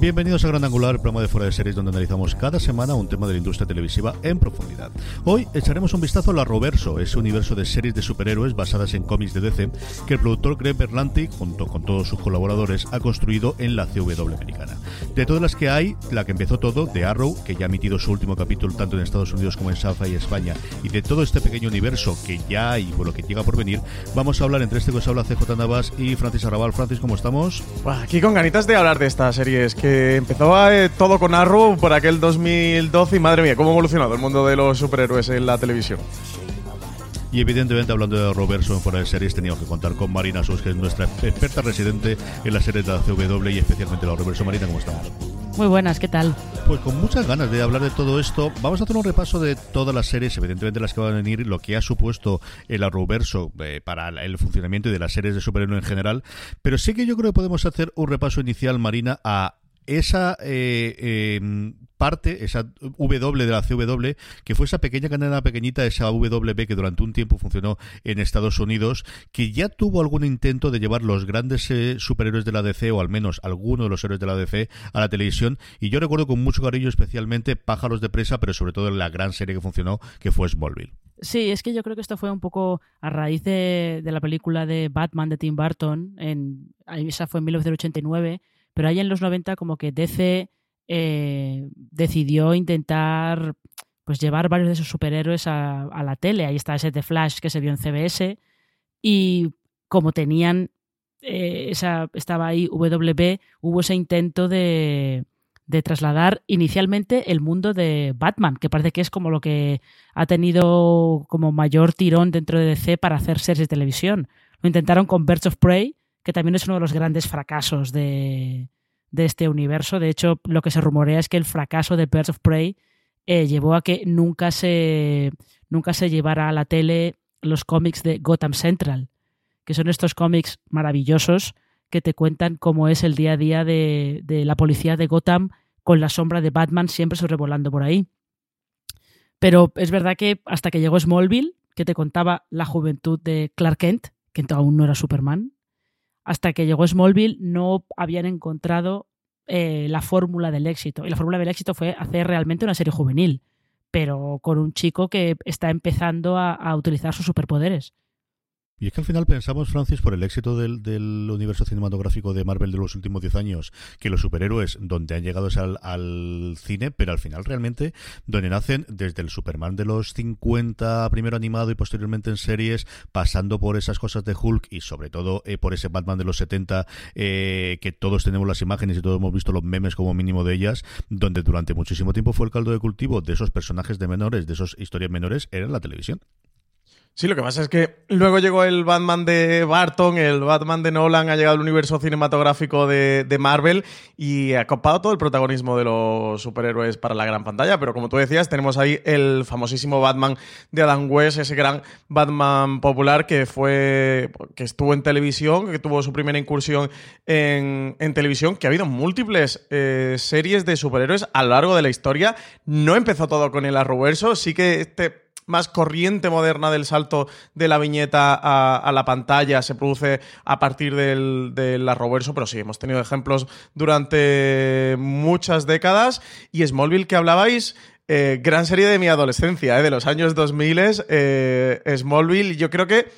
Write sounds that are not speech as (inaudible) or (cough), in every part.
Bienvenidos a Gran Angular, el programa de fuera de series donde analizamos cada semana un tema de la industria televisiva en profundidad. Hoy echaremos un vistazo a la Roverso, ese universo de series de superhéroes basadas en cómics de DC que el productor Greg Berlanti, junto con todos sus colaboradores, ha construido en la CW americana. De todas las que hay, la que empezó todo, de Arrow, que ya ha emitido su último capítulo tanto en Estados Unidos como en Safa y España, y de todo este pequeño universo que ya hay por lo que llega por venir, vamos a hablar entre este que os habla CJ Navas y Francis Arrabal. Francis, ¿cómo estamos? Aquí con ganitas de hablar de estas series que empezaba eh, todo con Arrow por aquel 2012 y madre mía, cómo ha evolucionado el mundo de los superhéroes en la televisión. Y evidentemente, hablando de Roberto en fuera de series, teníamos que contar con Marina Sus, que es nuestra experta residente en la serie de la CW y especialmente la Roberto. Marina, ¿cómo estamos? Muy buenas, ¿qué tal? Pues con muchas ganas de hablar de todo esto. Vamos a hacer un repaso de todas las series, evidentemente las que van a venir, lo que ha supuesto el Arrowverso eh, para el funcionamiento de las series de superhéroes en general. Pero sí que yo creo que podemos hacer un repaso inicial, Marina, a esa eh, em, parte, esa W de la CW, que fue esa pequeña cadena pequeñita, esa WB que durante un tiempo funcionó en Estados Unidos, que ya tuvo algún intento de llevar los grandes eh, superhéroes de la DC, o al menos algunos de los héroes de la DC, a la televisión. Y yo recuerdo con mucho cariño especialmente Pájaros de Presa, pero sobre todo la gran serie que funcionó, que fue Smallville. Sí, es que yo creo que esto fue un poco a raíz de, de la película de Batman de Tim Burton, en, esa fue en 1989 pero ahí en los 90 como que DC eh, decidió intentar pues llevar varios de esos superhéroes a, la tele. Ahí está ese de Flash que se vio en CBS y como tenían eh, esa estaba ahí WB, hubo ese intento de, de trasladar inicialmente el mundo de Batman, que parece que es como lo que ha tenido como mayor tirón dentro de DC para hacer series de televisión. Lo intentaron con Birds of Prey, que también es uno de los grandes fracasos de, este universo. De hecho, lo que se rumorea es que el fracaso de Birds of Prey eh, llevó a que nunca se, nunca se llevara a la tele los cómics de Gotham Central, que son estos cómics maravillosos que te cuentan cómo es el día a día de, de la policía de Gotham con la sombra de Batman siempre sobrevolando por ahí. Pero es verdad que hasta que llegó Smallville, que te contaba la juventud de Clark Kent, que aún no era Superman, hasta que llegó Smallville no habían encontrado eh, la fórmula del éxito. Y la fórmula del éxito fue hacer realmente una serie juvenil, pero con un chico que está empezando a, utilizar sus superpoderes. Y es que al final pensamos, Francis, por el éxito del, universo cinematográfico de Marvel de los últimos 10 años, que los superhéroes donde han llegado es al, cine, pero al final realmente donde nacen desde el Superman de los 50, primero animado y posteriormente en series, pasando por esas cosas de Hulk y sobre todo eh, por ese Batman de los 70, eh, que todos tenemos las imágenes y todos hemos visto los memes como mínimo de ellas, donde durante muchísimo tiempo fue el caldo de cultivo de esos personajes de menores, de esas historias menores, era la televisión. Sí, lo que pasa es que luego llegó el Batman de Barton, el Batman de Nolan, ha llegado al universo cinematográfico de, Marvel y ha copado todo el protagonismo de los superhéroes para la gran pantalla. Pero como tú decías, tenemos ahí el famosísimo Batman de Adam West, ese gran Batman popular que fue. que estuvo en televisión, que tuvo su primera incursión en, televisión, que ha habido múltiples eh, series de superhéroes a lo largo de la historia. No empezó todo con el Arrowverso, sí que este más corriente moderna del salto de la viñeta a, la pantalla se produce a partir del, del arroverso, pero sí, hemos tenido ejemplos durante muchas décadas. Y Smallville que hablabais, eh, gran serie de mi adolescencia, eh, de los años 2000, eh, Smallville, yo creo que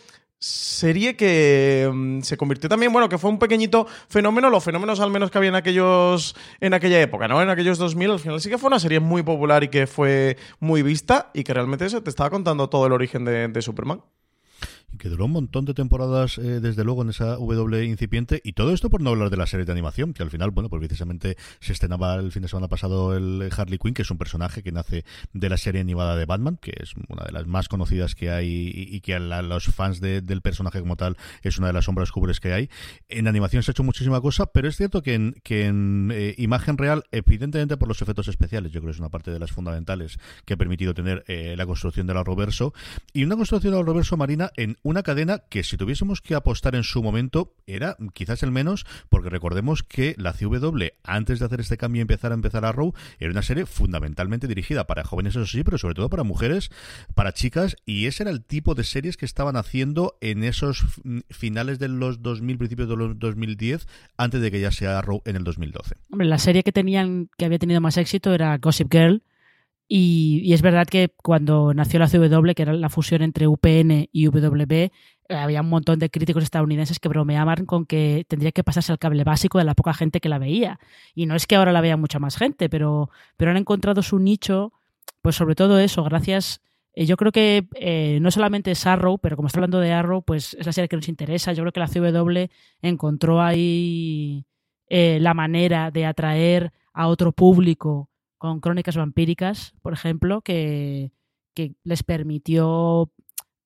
serie que mm, se convirtió también, bueno, que fue un pequeñito fenómeno, los fenómenos al menos que había en aquellos en aquella época, ¿no? En aquellos 2000, al final sí que fue una serie muy popular y que fue muy vista y que realmente eso te estaba contando todo el origen de Superman que duró un montón de temporadas, eh, desde luego, en esa W incipiente. Y todo esto por no hablar de la serie de animación, que al final, bueno, pues precisamente se estrenaba el fin de semana pasado el Harley Quinn, que es un personaje que nace de la serie animada de Batman, que es una de las más conocidas que hay y, que a los fans del personaje como tal es una de las sombras cubres que hay. En animación se ha hecho muchísima cosa, pero es cierto que en, que en eh, imagen real, evidentemente por los efectos especiales, yo creo que es una parte de las fundamentales que ha permitido tener eh, la construcción del reverso y una construcción del reverso marina en una cadena que si tuviésemos que apostar en su momento era quizás el menos, porque recordemos que la CW, antes de hacer este cambio y empezar a empezar a Row, era una serie fundamentalmente dirigida para jóvenes, eso sí, pero sobre todo para mujeres, para chicas, y ese era el tipo de series que estaban haciendo en esos finales de los 2000, principios de los 2010, antes de que ya sea Row en el 2012. Hombre, la serie que tenían, que había tenido más éxito era Gossip Girl, y, es verdad que cuando nació la CW, que era la fusión entre UPN y WB, eh, había un montón de críticos estadounidenses que bromeaban con que tendría que pasarse al cable básico de la poca gente que la veía. Y no es que ahora la vea mucha más gente, pero, pero han encontrado su nicho, pues sobre todo eso, gracias. Eh, yo creo que eh, no solamente es Arrow, pero como está hablando de Arrow, pues es la serie que nos interesa. Yo creo que la CW encontró ahí la manera de atraer a otro público con Crónicas Vampíricas, por ejemplo, que, les permitió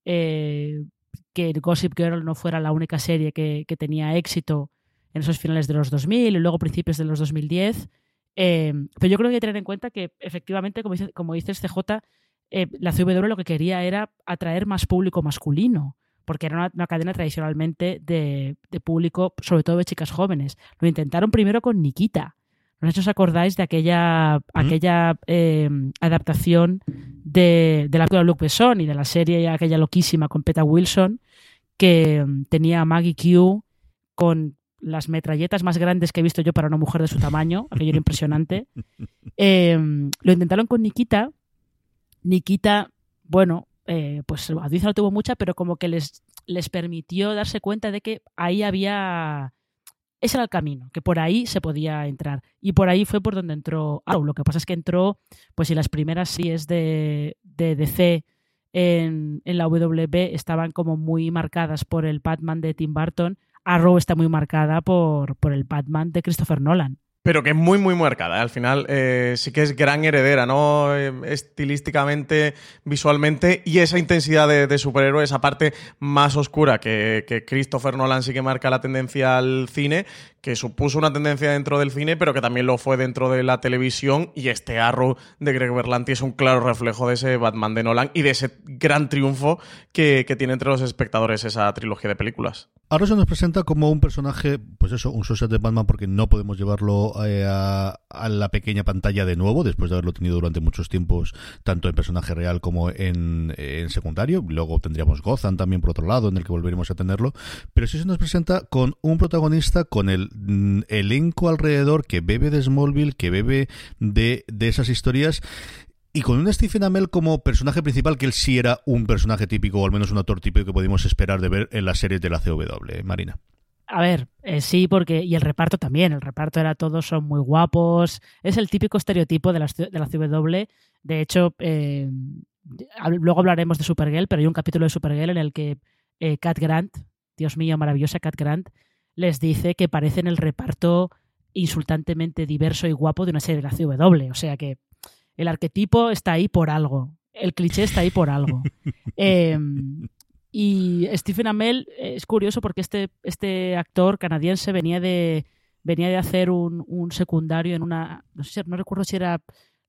eh, que Gossip Girl no fuera la única serie que, tenía éxito en esos finales de los 2000 y luego principios de los 2010. Eh, pero yo creo que hay que tener en cuenta que efectivamente, como dice, como dices CJ, eh, la CW lo que quería era atraer más público masculino, porque era una, cadena tradicionalmente de, de, público, sobre todo de chicas jóvenes. Lo intentaron primero con Nikita, no sé si os acordáis de aquella, aquella em, adaptación de, de la película Luke Besson y de la serie aquella loquísima con Peta Wilson, que em, tenía a Maggie Q con las metralletas más grandes que he visto yo para una mujer de su tamaño, aquello era (laughs) impresionante. (laughs) Em, lo intentaron con Nikita. Nikita, bueno, eh, pues audiencia no tuvo mucha, pero como que les, les permitió darse cuenta de que ahí había ese era el camino, que por ahí se podía entrar. Y por ahí fue por donde entró Arrow. Lo que pasa es que entró, pues si las primeras sí es de, de DC en, en la WB estaban como muy marcadas por el Batman de Tim Burton, Arrow está muy marcada por, por el Batman de Christopher Nolan pero que es muy, muy marcada. ¿eh? Al final eh, sí que es gran heredera, ¿no? Eh, estilísticamente, visualmente, y esa intensidad de, de superhéroe, esa parte más oscura que, que, Christopher Nolan sí que marca la tendencia al cine, que supuso una tendencia dentro del cine, pero que también lo fue dentro de la televisión, y este Arrow de Greg Berlanti es un claro reflejo de ese Batman de Nolan y de ese gran triunfo que, que tiene entre los espectadores esa trilogía de películas. Ahora se nos presenta como un personaje, pues eso, un social de Batman porque no podemos llevarlo eh, a, la pequeña pantalla de nuevo, después de haberlo tenido durante muchos tiempos, tanto en personaje real como en, secundario. Luego tendríamos Gotham también por otro lado, en el que volveremos a tenerlo. Pero sí se nos presenta con un protagonista, con el elenco alrededor que bebe de Smallville, que bebe de, de esas historias Y con un Stephen Amell como personaje principal, que él sí era un personaje típico, o al menos un actor típico que podíamos esperar de ver en las series de la CW, ¿eh, Marina. A ver, eh, sí, porque. Y el reparto también. El reparto era todos son muy guapos. Es el típico estereotipo de la, de la CW. De hecho, eh, luego hablaremos de Supergirl, pero hay un capítulo de Supergirl en el que eh, Cat Grant, Dios mío, maravillosa Cat Grant, les dice que parecen el reparto insultantemente diverso y guapo de una serie de la CW. O sea que el arquetipo está ahí por algo. El cliché está ahí por algo. (laughs) Em, y Stephen Amell es curioso porque este, este actor canadiense venía de, venía de hacer un, secundario en una. No sé, no recuerdo si era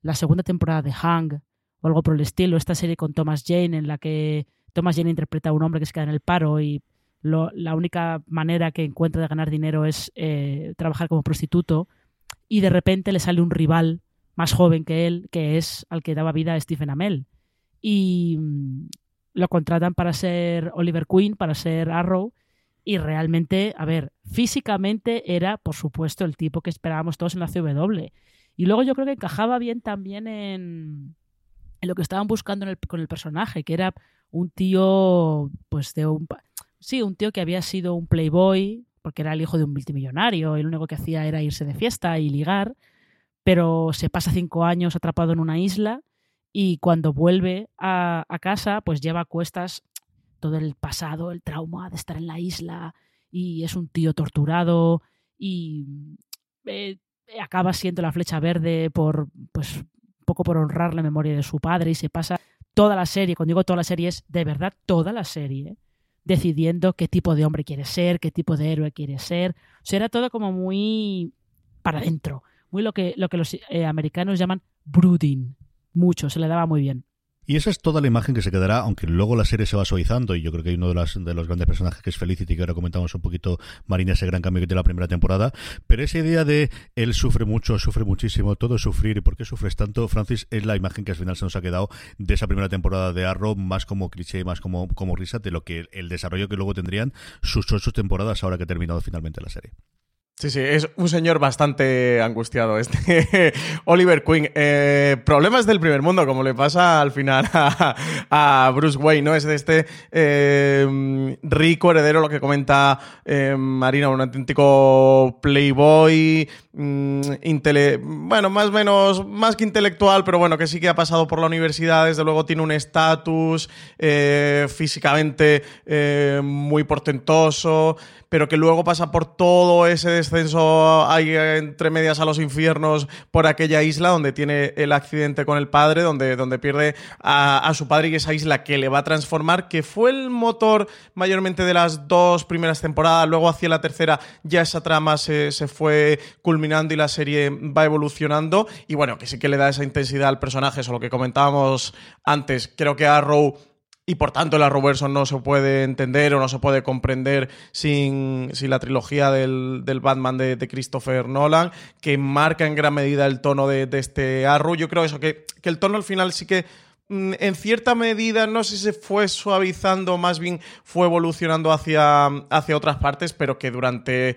la segunda temporada de Hang o algo por el estilo. Esta serie con Thomas Jane, en la que Thomas Jane interpreta a un hombre que se queda en el paro y la única manera que encuentra de ganar dinero es eh, trabajar como prostituto. Y de repente le sale un rival más joven que él, que es al que daba vida a Stephen Amell. Y mm, lo contratan para ser Oliver Queen, para ser Arrow. Y realmente, a ver, físicamente era, por supuesto, el tipo que esperábamos todos en la CW. Y luego yo creo que encajaba bien también en, en lo que estaban buscando con el personaje, que era un tío, pues de un... Sí, un tío que había sido un playboy, porque era el hijo de un multimillonario, y lo único que hacía era irse de fiesta y ligar, pero se pasa cinco años atrapado en una isla y cuando vuelve a, casa, pues lleva a cuestas todo el pasado, el trauma de estar en la isla y es un tío torturado y eh, acaba siendo la flecha verde por, pues, un poco por honrar la memoria de su padre y se pasa toda la serie, cuando digo toda la serie es de verdad toda la serie, decidiendo qué tipo de hombre quiere ser, qué tipo de héroe quiere ser. O sea, era todo como muy para adentro muy lo que, lo que los eh, americanos llaman brooding. Mucho, se le daba muy bien. Y esa es toda la imagen que se quedará, aunque luego la serie se va suavizando, y yo creo que hay uno de, los grandes personajes que es Felicity, que ahora comentamos un poquito, Marina, ese gran cambio que tiene la primera temporada, pero esa idea de él sufre mucho, sufre muchísimo, todo es sufrir, y por qué sufres tanto, Francis, es la imagen que al final se nos ha quedado de esa primera temporada de Arrow, más como cliché, más como, como risa, de lo que el desarrollo que luego tendrían sus ocho temporadas ahora que ha terminado finalmente la serie. Sí, sí, es un señor bastante angustiado este (laughs) Oliver Queen. Eh, problemas del primer mundo, como le pasa al final a, Bruce Wayne, ¿no? Es de este eh, rico heredero, lo que comenta eh, Marina, un auténtico playboy, mm, bueno, más o menos, más que intelectual, pero bueno, que sí que ha pasado por la universidad, desde luego tiene un estatus físicamente muy portentoso pero que luego pasa por todo ese descenso ahí entre medias a los infiernos por aquella isla donde tiene el accidente con el padre, donde, donde pierde a, su padre y esa isla que le va a transformar, que fue el motor mayormente de las dos primeras temporadas, luego hacia la tercera ya esa trama se, se fue culminando y la serie va evolucionando. Y bueno, que sí que le da esa intensidad al personaje, eso lo que comentábamos antes, creo que Arrow y por tanto el Arrowverso no se puede entender o no se puede comprender sin, la trilogía del, Batman de, Christopher Nolan, que marca en gran medida el tono de, este Arrow. Yo creo eso, que, que el tono al final sí que mm, en cierta medida, no sé si se fue suavizando, más bien fue evolucionando hacia, hacia otras partes, pero que durante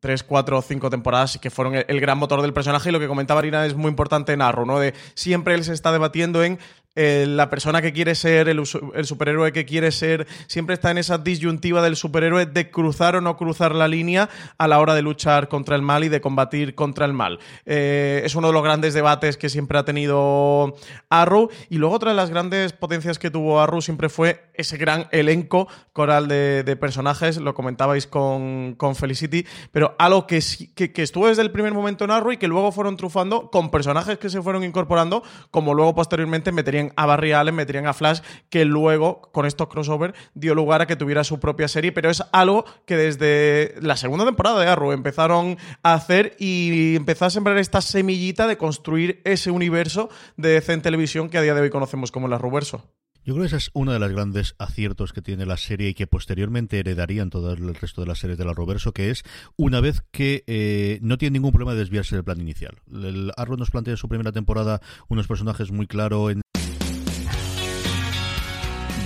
tres, cuatro o cinco temporadas que fueron el, gran motor del personaje y lo que comentaba Arina es muy importante en Arrow, ¿no? De siempre él se está debatiendo en eh, la persona que quiere ser, el, superhéroe que quiere ser, siempre está en esa disyuntiva del superhéroe de cruzar o no cruzar la línea a la hora de luchar contra el mal y de combatir contra el mal. Eh, es uno de los grandes debates que siempre ha tenido Arrow. Y luego otra de las grandes potencias que tuvo Arrow siempre fue ese gran elenco coral de, personajes, lo comentabais con, Felicity, pero algo que, que, que estuvo desde el primer momento en Arrow y que luego fueron trufando con personajes que se fueron incorporando, como luego posteriormente meterían a Barry Allen, meterían a Flash, que luego, con estos crossover, dio lugar a que tuviera su propia serie, pero es algo que desde la segunda temporada de Arrow empezaron a hacer y empezó a sembrar esta semillita de construir ese universo de DC televisión que a día de hoy conocemos como el Arrowverso. Yo creo que ese es uno de los grandes aciertos que tiene la serie y que posteriormente heredarían todo el resto de las series de la Roverso, que es una vez que eh, no tiene ningún problema de desviarse del plan inicial. Arrow nos plantea en su primera temporada unos personajes muy claros en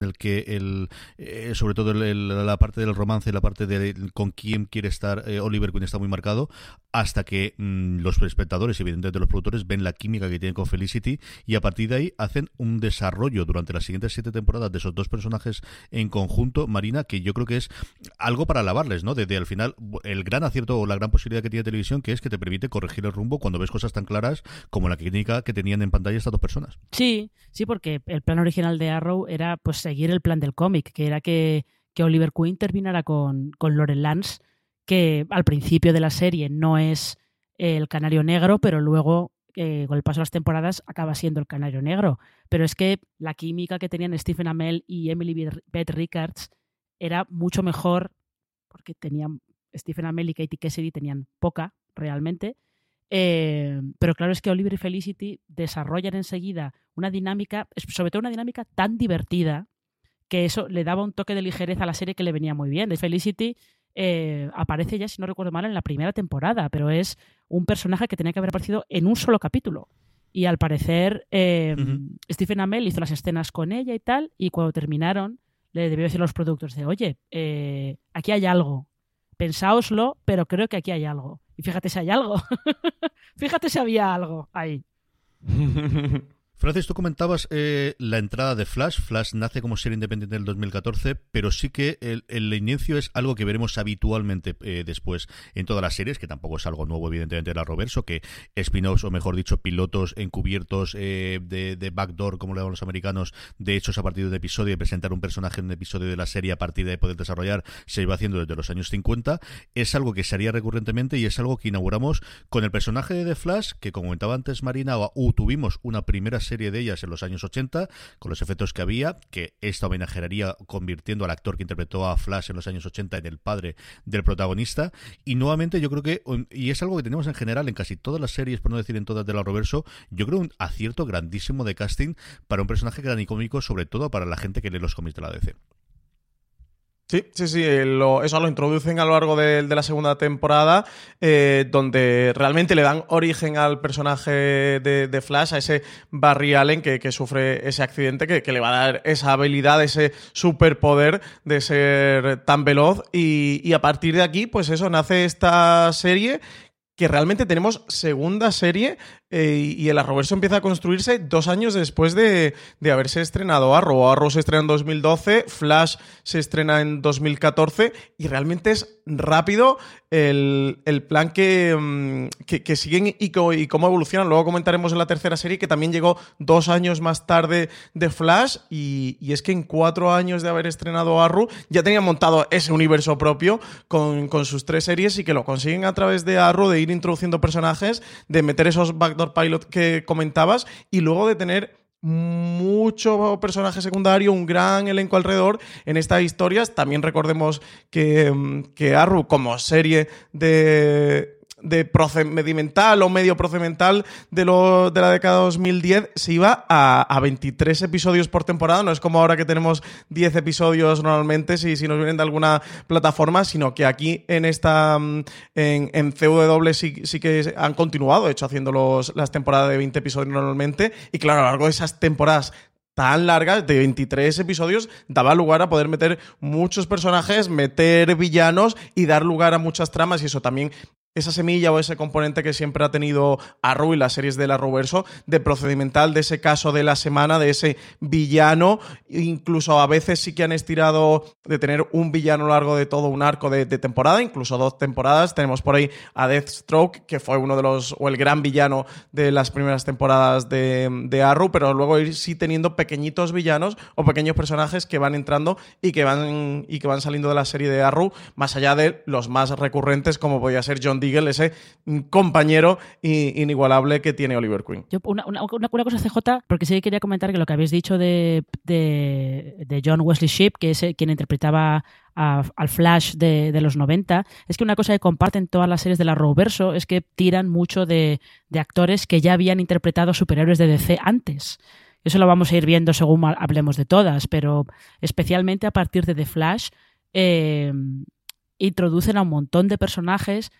en el que el, eh, sobre todo la parte del romance, la parte de con quién quiere estar eh, Oliver Queen está muy marcado, hasta que mm, los espectadores evidentemente los productores ven la química que tienen con Felicity y a partir de ahí hacen un desarrollo durante las siguientes siete temporadas de esos dos personajes en conjunto, Marina, que yo creo que es algo para alabarles, ¿no? Desde al final, el gran acierto o la gran posibilidad que tiene televisión, que es que te permite corregir el rumbo cuando ves cosas tan claras como la clínica que tenían en pantalla estas dos personas. Sí, sí, porque el plan original de Arrow era pues seguir el plan del cómic, que era que, Oliver Queen terminara con, con Lance, que al principio de la serie no es el canario negro, pero luego eh, con el paso de las temporadas acaba siendo el canario negro. Pero es que la química que tenían Stephen Amell y Emily Beth Rickards era mucho mejor, porque tenían Stephen Amell y Katie Cassidy tenían poca realmente. Eh, pero claro es que Oliver y Felicity desarrollan enseguida una dinámica, sobre todo una dinámica tan divertida, que eso le daba un toque de ligereza a la serie que le venía muy bien. De Felicity eh, aparece ya, si no recuerdo mal, en la primera temporada, pero es un personaje que tenía que haber aparecido en un solo capítulo. Y al parecer, eh, Stephen Amell hizo las escenas con ella y tal, y cuando terminaron, le debió decir a los productores de, oye, eh, aquí hay algo. Pensáoslo, pero creo que aquí hay algo. Y fíjate si hay algo. (laughs) fíjate si había algo ahí. (laughs) Francis, tú comentabas eh, la entrada de Flash. Flash nace como serie independiente en el 2014, pero sí que el, inicio es algo que veremos habitualmente eh, después en todas las series, que tampoco es algo nuevo, evidentemente, de la Roverso, que spin-offs, o mejor dicho, pilotos encubiertos eh, de, backdoor, como le llaman los americanos, de hechos a partir de un episodio y presentar un personaje en un episodio de la serie a partir de poder desarrollar, se iba haciendo desde los años 50. Es algo que se haría recurrentemente y es algo que inauguramos con el personaje de Flash, que como comentaba antes Marina, uh, tuvimos una primera serie de ellas en los años 80, con los efectos que había, que esta homenajearía convirtiendo al actor que interpretó a Flash en los años 80 en el padre del protagonista. Y nuevamente yo creo que, y es algo que tenemos en general en casi todas las series, por no decir en todas de la Roverso, yo creo un acierto grandísimo de casting para un personaje y cómico, sobre todo para la gente que lee los cómics de la DC. Sí, sí, sí, eso lo introducen a lo largo de, la segunda temporada, eh, donde realmente le dan origen al personaje de, Flash, a ese Barry Allen que, sufre ese accidente, que, le va a dar esa habilidad, ese superpoder de ser tan veloz. Y, y a partir de aquí, pues eso, nace esta serie que realmente tenemos segunda serie eh, y el Arrowverso empieza a construirse dos años después de, haberse estrenado Arrow. Arrow se estrena en 2012, Flash se estrena en 2014 y realmente es rápido el, plan mm, que, que, siguen y, y, cómo evolucionan. Luego comentaremos en la tercera serie que también llegó dos años más tarde de Flash y, es que en cuatro años de haber estrenado Arrow ya tenían montado ese universo propio con, con sus tres series y que lo consiguen a través de Arrow, de ir introduciendo personajes, de meter esos back Pilot que comentabas y luego de tener mucho personaje secundario, un gran elenco alrededor en estas historias. También recordemos que, mm, que Arru, como serie de, de procedimental o medio procedimental de, lo, de la década 2010 se iba a, a, 23 episodios por temporada. No es como ahora que tenemos 10 episodios normalmente si, si nos vienen de alguna plataforma, sino que aquí en esta mm, en, en CW sí, sí que han continuado, de hecho, haciendo los, las temporadas de 20 episodios normalmente. Y claro, a lo largo de esas temporadas tan larga, de 23 episodios, daba lugar a poder meter muchos personajes, meter villanos y dar lugar a muchas tramas y eso también esa semilla o ese componente que siempre ha tenido Arrow y las series de la Arrowverso, de procedimental, de ese caso de la semana, de ese villano, incluso a veces sí que han estirado de tener un villano a lo largo de todo un arco de, temporada, incluso dos temporadas. Tenemos por ahí a Deathstroke, que fue uno de los, o el gran villano de las primeras temporadas de, de Arrow, pero luego ir sí teniendo pequeñitos villanos o pequeños personajes que van entrando y que van, y que van saliendo de la serie de Arrow, más allá de los más recurrentes, como podía ser John D ese compañero inigualable que tiene Oliver Queen. una, cosa CJ, porque sí quería comentar que lo que habéis dicho de, de, John Wesley Shipp, que es quien interpretaba al Flash de, los 90, es que una cosa que comparten todas las series de la Roverso es que tiran mucho de, actores que ya habían interpretado superhéroes de DC antes. Eso lo vamos a ir viendo según hablemos de todas, pero especialmente a partir de The Flash eh, introducen a un montón de personajes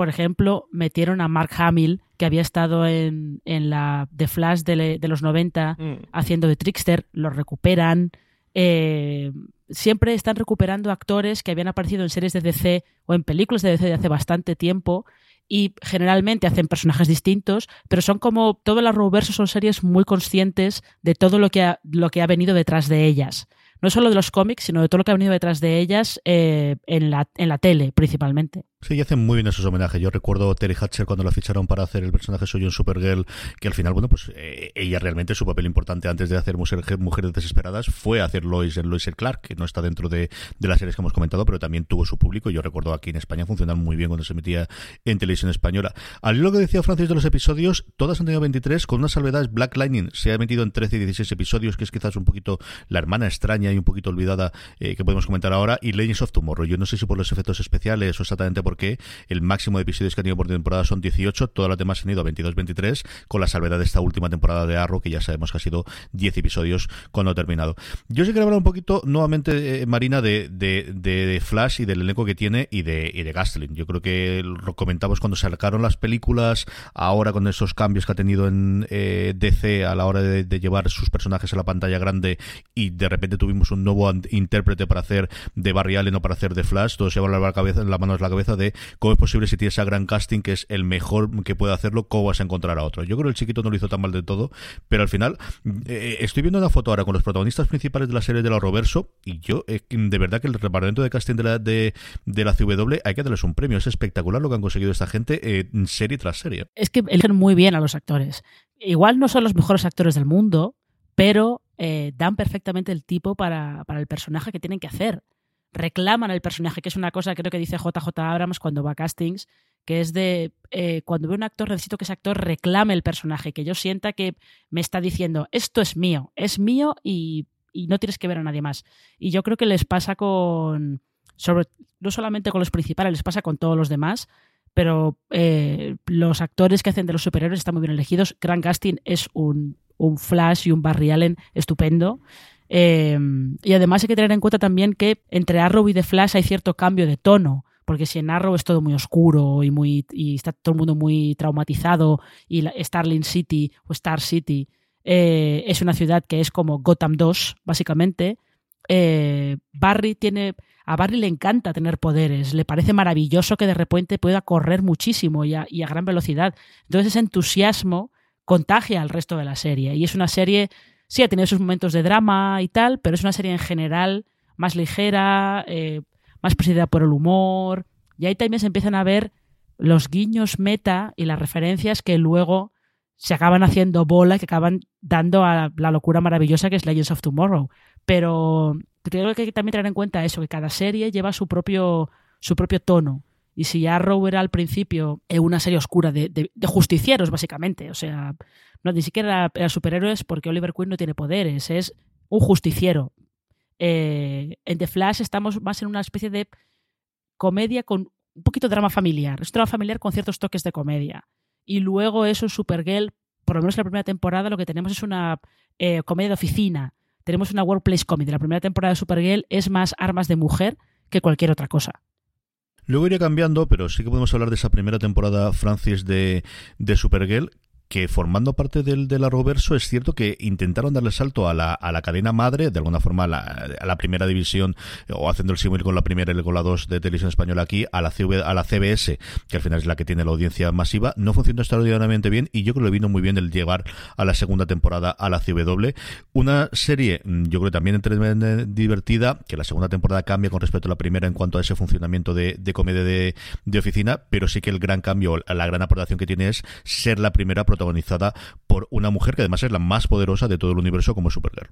por ejemplo, metieron a Mark Hamill, que había estado en, la The Flash de, los 90 mm. haciendo de Trickster, lo recuperan. Eh, siempre están recuperando actores que habían aparecido en series de DC o en películas de DC de hace bastante tiempo y generalmente hacen personajes distintos, pero son como todo las Arrowverse son series muy conscientes de todo lo que lo que ha venido detrás de ellas no solo de los cómics, sino de todo lo que ha venido detrás de ellas eh, en, la, en la tele principalmente. Sí, y hacen muy bien esos homenajes. Yo recuerdo a Terry Hatcher cuando la ficharon para hacer el personaje suyo en Supergirl, que al final, bueno, pues eh, ella realmente su papel importante antes de hacer Mujeres Desesperadas fue hacer Lois en Lois el Clark, que no está dentro de, las series que hemos comentado, pero también tuvo su público. Yo recuerdo aquí en España funcionan muy bien cuando se emitía en televisión española. Al lo que decía Francis de los episodios, todas han tenido 23, con una salvedad Black Lightning se ha emitido en 13 y 16 episodios, que es quizás un poquito la hermana extraña y un poquito olvidada eh, que podemos comentar ahora, y Legends of Tomorrow. Yo no sé si por los efectos especiales o exactamente por qué, el máximo de episodios que ha tenido por temporada son 18, todas las demás han ido a 22-23, con la salvedad de esta última temporada de Arrow, que ya sabemos que ha sido 10 episodios cuando ha terminado. Yo sí quiero hablar un poquito nuevamente, eh, Marina, de, de, Flash y del elenco que tiene y de, y de Gastling. Yo creo que lo comentamos cuando sacaron las películas, ahora con esos cambios que ha tenido en eh, DC a la hora de, de llevar sus personajes a la pantalla grande y de repente tuvimos un nuevo intérprete para hacer de Barry Allen o para hacer de Flash, todos se van a la, cabeza, la mano a la cabeza de cómo es posible si tienes a gran casting que es el mejor que puede hacerlo, cómo vas a encontrar a otro. Yo creo que el chiquito no lo hizo tan mal de todo, pero al final eh, estoy viendo una foto ahora con los protagonistas principales de la serie de la Roverso y yo eh, de verdad que el departamento de casting de la, de, la CW hay que darles un premio. Es espectacular lo que han conseguido esta gente eh, serie tras serie. Es que eligen muy bien a los actores. Igual no son los mejores actores del mundo, pero eh, dan perfectamente el tipo para, el personaje que tienen que hacer. Reclaman al personaje, que es una cosa creo que dice JJ Abrams cuando va a castings, que es de eh, cuando veo un actor necesito que ese actor reclame el personaje, que yo sienta que me está diciendo esto es mío, es mío y, no tienes que ver a nadie más. Y yo creo que les pasa con, sobre, no solamente con los principales, les pasa con todos los demás, pero eh, los actores que hacen de los superhéroes están muy bien elegidos. Grant Gustin es un un Flash y un Barry Allen estupendo. Eh, y además hay que tener en cuenta también que entre Arrow y The Flash hay cierto cambio de tono. Porque si en Arrow es todo muy oscuro y, muy, y está todo el mundo muy traumatizado y Starling City o Star City eh, es una ciudad que es como Gotham 2, básicamente, eh, Barry tiene... A Barry le encanta tener poderes, le parece maravilloso que de repente pueda correr muchísimo y a, y a gran velocidad. Entonces ese entusiasmo contagia al resto de la serie. Y es una serie, sí, ha tenido sus momentos de drama y tal, pero es una serie en general más ligera, eh, más presidida por el humor. Y ahí también se empiezan a ver los guiños meta y las referencias que luego se acaban haciendo bola, que acaban dando a la locura maravillosa que es Legends of Tomorrow. Pero creo que hay que también tener en cuenta eso, que cada serie lleva su propio, su propio tono. Y si Arrow era al principio una serie oscura de, justicieros, básicamente, o sea, no ni siquiera era, superhéroes porque Oliver Queen no tiene poderes, es un justiciero. Eh, en The Flash estamos más en una especie de comedia con un poquito de drama familiar. Es drama familiar con ciertos toques de comedia. Y luego eso, Supergirl, por lo menos en la primera temporada, lo que tenemos es una eh, comedia de oficina. Tenemos una workplace comedy. La primera temporada de Supergirl es más armas de mujer que cualquier otra cosa. Luego iría cambiando, pero sí que podemos hablar de esa primera temporada, Francis, de, de Supergirl, que formando parte del, del Arrowverso es cierto que intentaron darle salto a la, a la cadena madre, de alguna forma a la, a la primera división, o haciendo el símil con la primera y con la dos de televisión española aquí, a la, a la CBS, que al final es la que tiene la audiencia masiva, no funcionó extraordinariamente bien y yo creo que le vino muy bien el llegar a la segunda temporada a la CW. Una serie, mm, yo creo también divertida, que la segunda temporada cambia con respecto a la primera en cuanto a ese funcionamiento de, de comedia de, de oficina, pero sí que el gran cambio, la gran aportación que tiene es ser la primera protagonizada por una mujer que además es la más poderosa de todo el universo como Supergirl.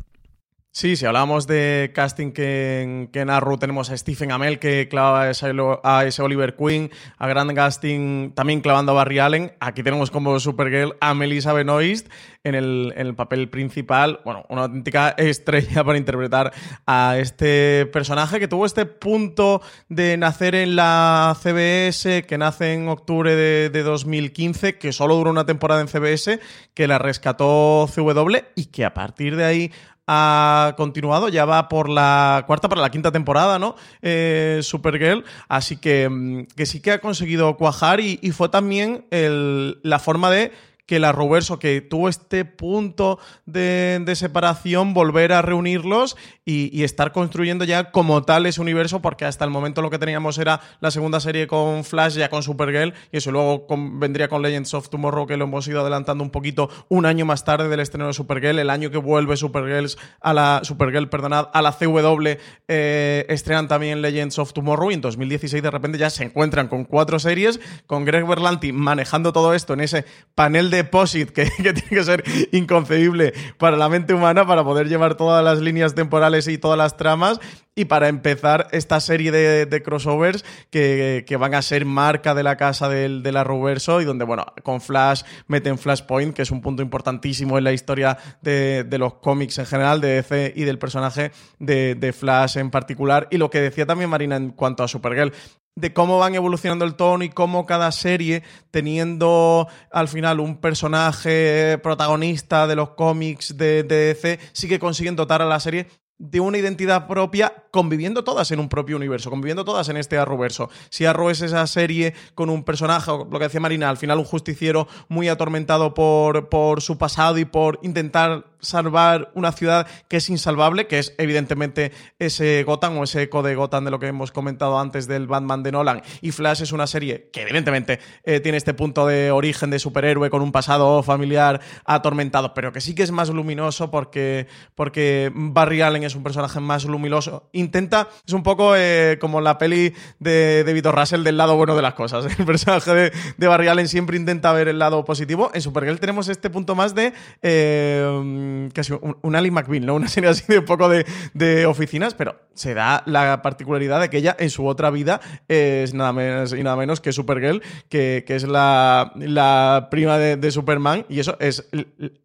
Sí, si hablamos de casting que en, que Arrow tenemos a Stephen Amell que clava a ese, Oliver Queen, a Grand Casting también clavando a Barry Allen. Aquí tenemos como Supergirl a Melissa Benoist en el, papel principal. Bueno, una auténtica estrella para interpretar a este personaje que tuvo este punto de nacer en la CBS, que nace en octubre de 2015, que solo duró una temporada en CBS, que la rescató CW y que a partir de ahí ha continuado, ya va por la cuarta para la quinta temporada, ¿no? Eh, Supergirl, así que, mm, que sí que ha conseguido cuajar y, y fue también el, la forma de que la Roverso, que tuvo este punto de, separación, volver a reunirlos y, estar construyendo ya como tal ese universo, porque hasta el momento lo que teníamos era la segunda serie con Flash, ya con Supergirl, y eso luego vendría con Legends of Tomorrow, que lo hemos ido adelantando un poquito un año más tarde del estreno de Supergirl, el año que vuelve Supergirl a la Supergirl, perdonad, a la CW, eh, estrenan también Legends of Tomorrow, y en 2016 de repente ya se encuentran con cuatro series, con Greg Berlanti manejando todo esto en ese panel de Deposit, (laughs) que, tiene que ser inconcebible para la mente humana para poder llevar todas las líneas temporales y todas las tramas y para empezar esta serie de, crossovers que, van a ser marca de la casa del, la Arrowverso y donde, bueno, con Flash meten Flashpoint, que es un punto importantísimo en la historia de, los cómics en general, de DC y del personaje de Flash en particular. Y lo que decía también Marina en cuanto a Supergirl, de cómo van evolucionando el tono y cómo cada serie, teniendo al final un personaje protagonista de los cómics de, DC, sigue consiguiendo dotar a la serie de una identidad propia, conviviendo todas en un propio universo, conviviendo todas en este Arrowverso. Si Arrow es esa serie con un personaje, lo que decía Marina, al final un justiciero muy atormentado por, por su pasado y por intentar salvar una ciudad que es insalvable, que es evidentemente ese Gotham o ese eco de Gotham de lo que hemos comentado antes del Batman de Nolan. Y Flash es una serie que evidentemente eh, tiene este punto de origen de superhéroe con un pasado familiar atormentado, pero que sí que es más luminoso porque, porque Barry Allen es un personaje más luminoso. Intenta, es un poco eh, como la peli de, de Vito Russell del lado bueno de las cosas. (laughs) El personaje de, de, Barry Allen siempre intenta ver el lado positivo. En Supergirl tenemos este punto más de eh, casi un, Ali McBean, ¿no? (laughs) Una serie así de un poco de, de, oficinas, pero se da la particularidad de que ella en su otra vida es nada menos y nada menos que Supergirl, que, que es la, la prima de, de, Superman, y eso es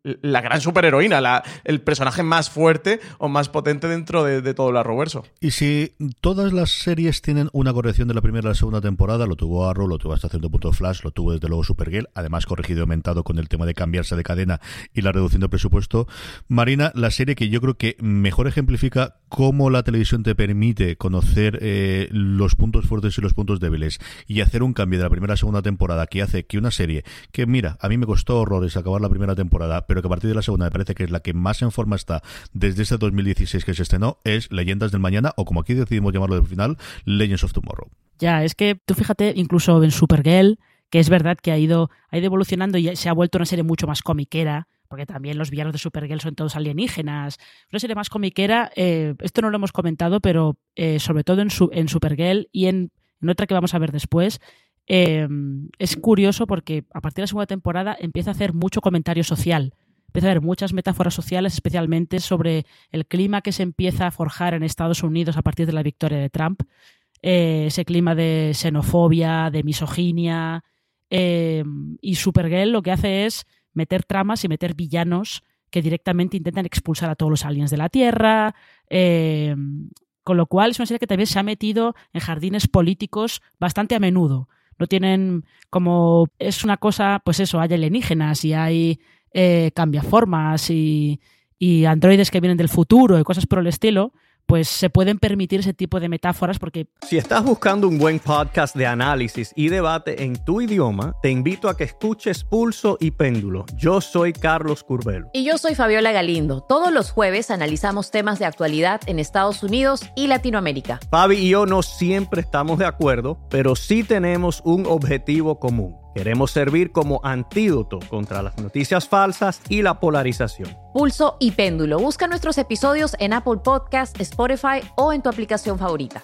la gran superheroína, la, el personaje más fuerte o más potente dentro de, todo el Arrowverso. Y si todas las series tienen una corrección de la primera a la segunda temporada, lo tuvo Arrow, lo tuvo hasta cierto punto Flash, lo tuvo desde luego Supergirl, además corregido y aumentado con el tema de cambiarse de cadena y la reducción de presupuesto. Marina, la serie que yo creo que mejor ejemplifica cómo la televisión te permite conocer eh, los puntos fuertes y los puntos débiles y hacer un cambio de la primera a segunda temporada que hace que una serie que, mira, a mí me costó horrores acabar la primera temporada, pero que a partir de la segunda me parece que es la que más en forma está desde este 2016 que se estrenó es Leyendas del Mañana, o como aquí decidimos llamarlo de final, Legends of Tomorrow. Ya, es que tú fíjate, incluso en Supergirl, que es verdad que ha ido, ha ido evolucionando y se ha vuelto una serie mucho más comiquera, porque también los villanos de Supergirl son todos alienígenas. Una serie más comiquera, eh, esto no lo hemos comentado, pero eh, sobre todo en, en Supergirl y en, otra que vamos a ver después, eh, es curioso porque a partir de la segunda temporada empieza a hacer mucho comentario social empieza a haber muchas metáforas sociales, especialmente sobre el clima que se empieza a forjar en Estados Unidos a partir de la victoria de Trump. Eh, ese clima de xenofobia, de misoginia. Eh, y Supergirl lo que hace es meter tramas y meter villanos que directamente intentan expulsar a todos los aliens de la Tierra. Eh, con lo cual es una serie que también se ha metido en jardines políticos bastante a menudo. No tienen como. Es una cosa, pues eso, hay alienígenas y hay eh, cambia formas y, androides que vienen del futuro y cosas por el estilo, pues se pueden permitir ese tipo de metáforas porque... Si estás buscando un buen podcast de análisis y debate en tu idioma, te invito a que escuches Pulso y Péndulo. Yo soy Carlos Curbelo. Y yo soy Fabiola Galindo. Todos los jueves analizamos temas de actualidad en Estados Unidos y Latinoamérica. Fabi y yo no siempre estamos de acuerdo, pero sí tenemos un objetivo común. Queremos servir como antídoto contra las noticias falsas y la polarización. Pulso y péndulo. Busca nuestros episodios en Apple Podcast, Spotify o en tu aplicación favorita.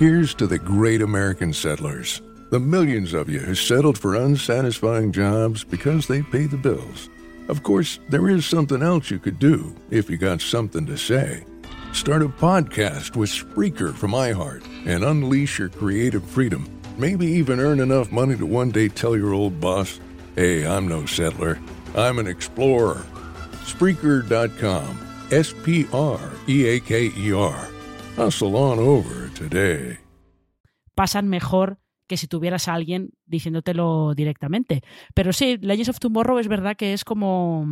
Here's to the great American settlers, the millions of you who settled for unsatisfying jobs because they pay the bills. Of course, there is something else you could do if you got something to say. Start a podcast with Spreaker from iHeart and unleash your creative freedom. Maybe even earn enough money to one day tell your old boss, hey, I'm no settler, I'm an explorer. Spreaker.com. S P R E A K E R. Hustle on over today. Pasan mejor que si tuvieras a alguien diciéndotelo directamente. Pero sí, Legends of Tomorrow es verdad que es como.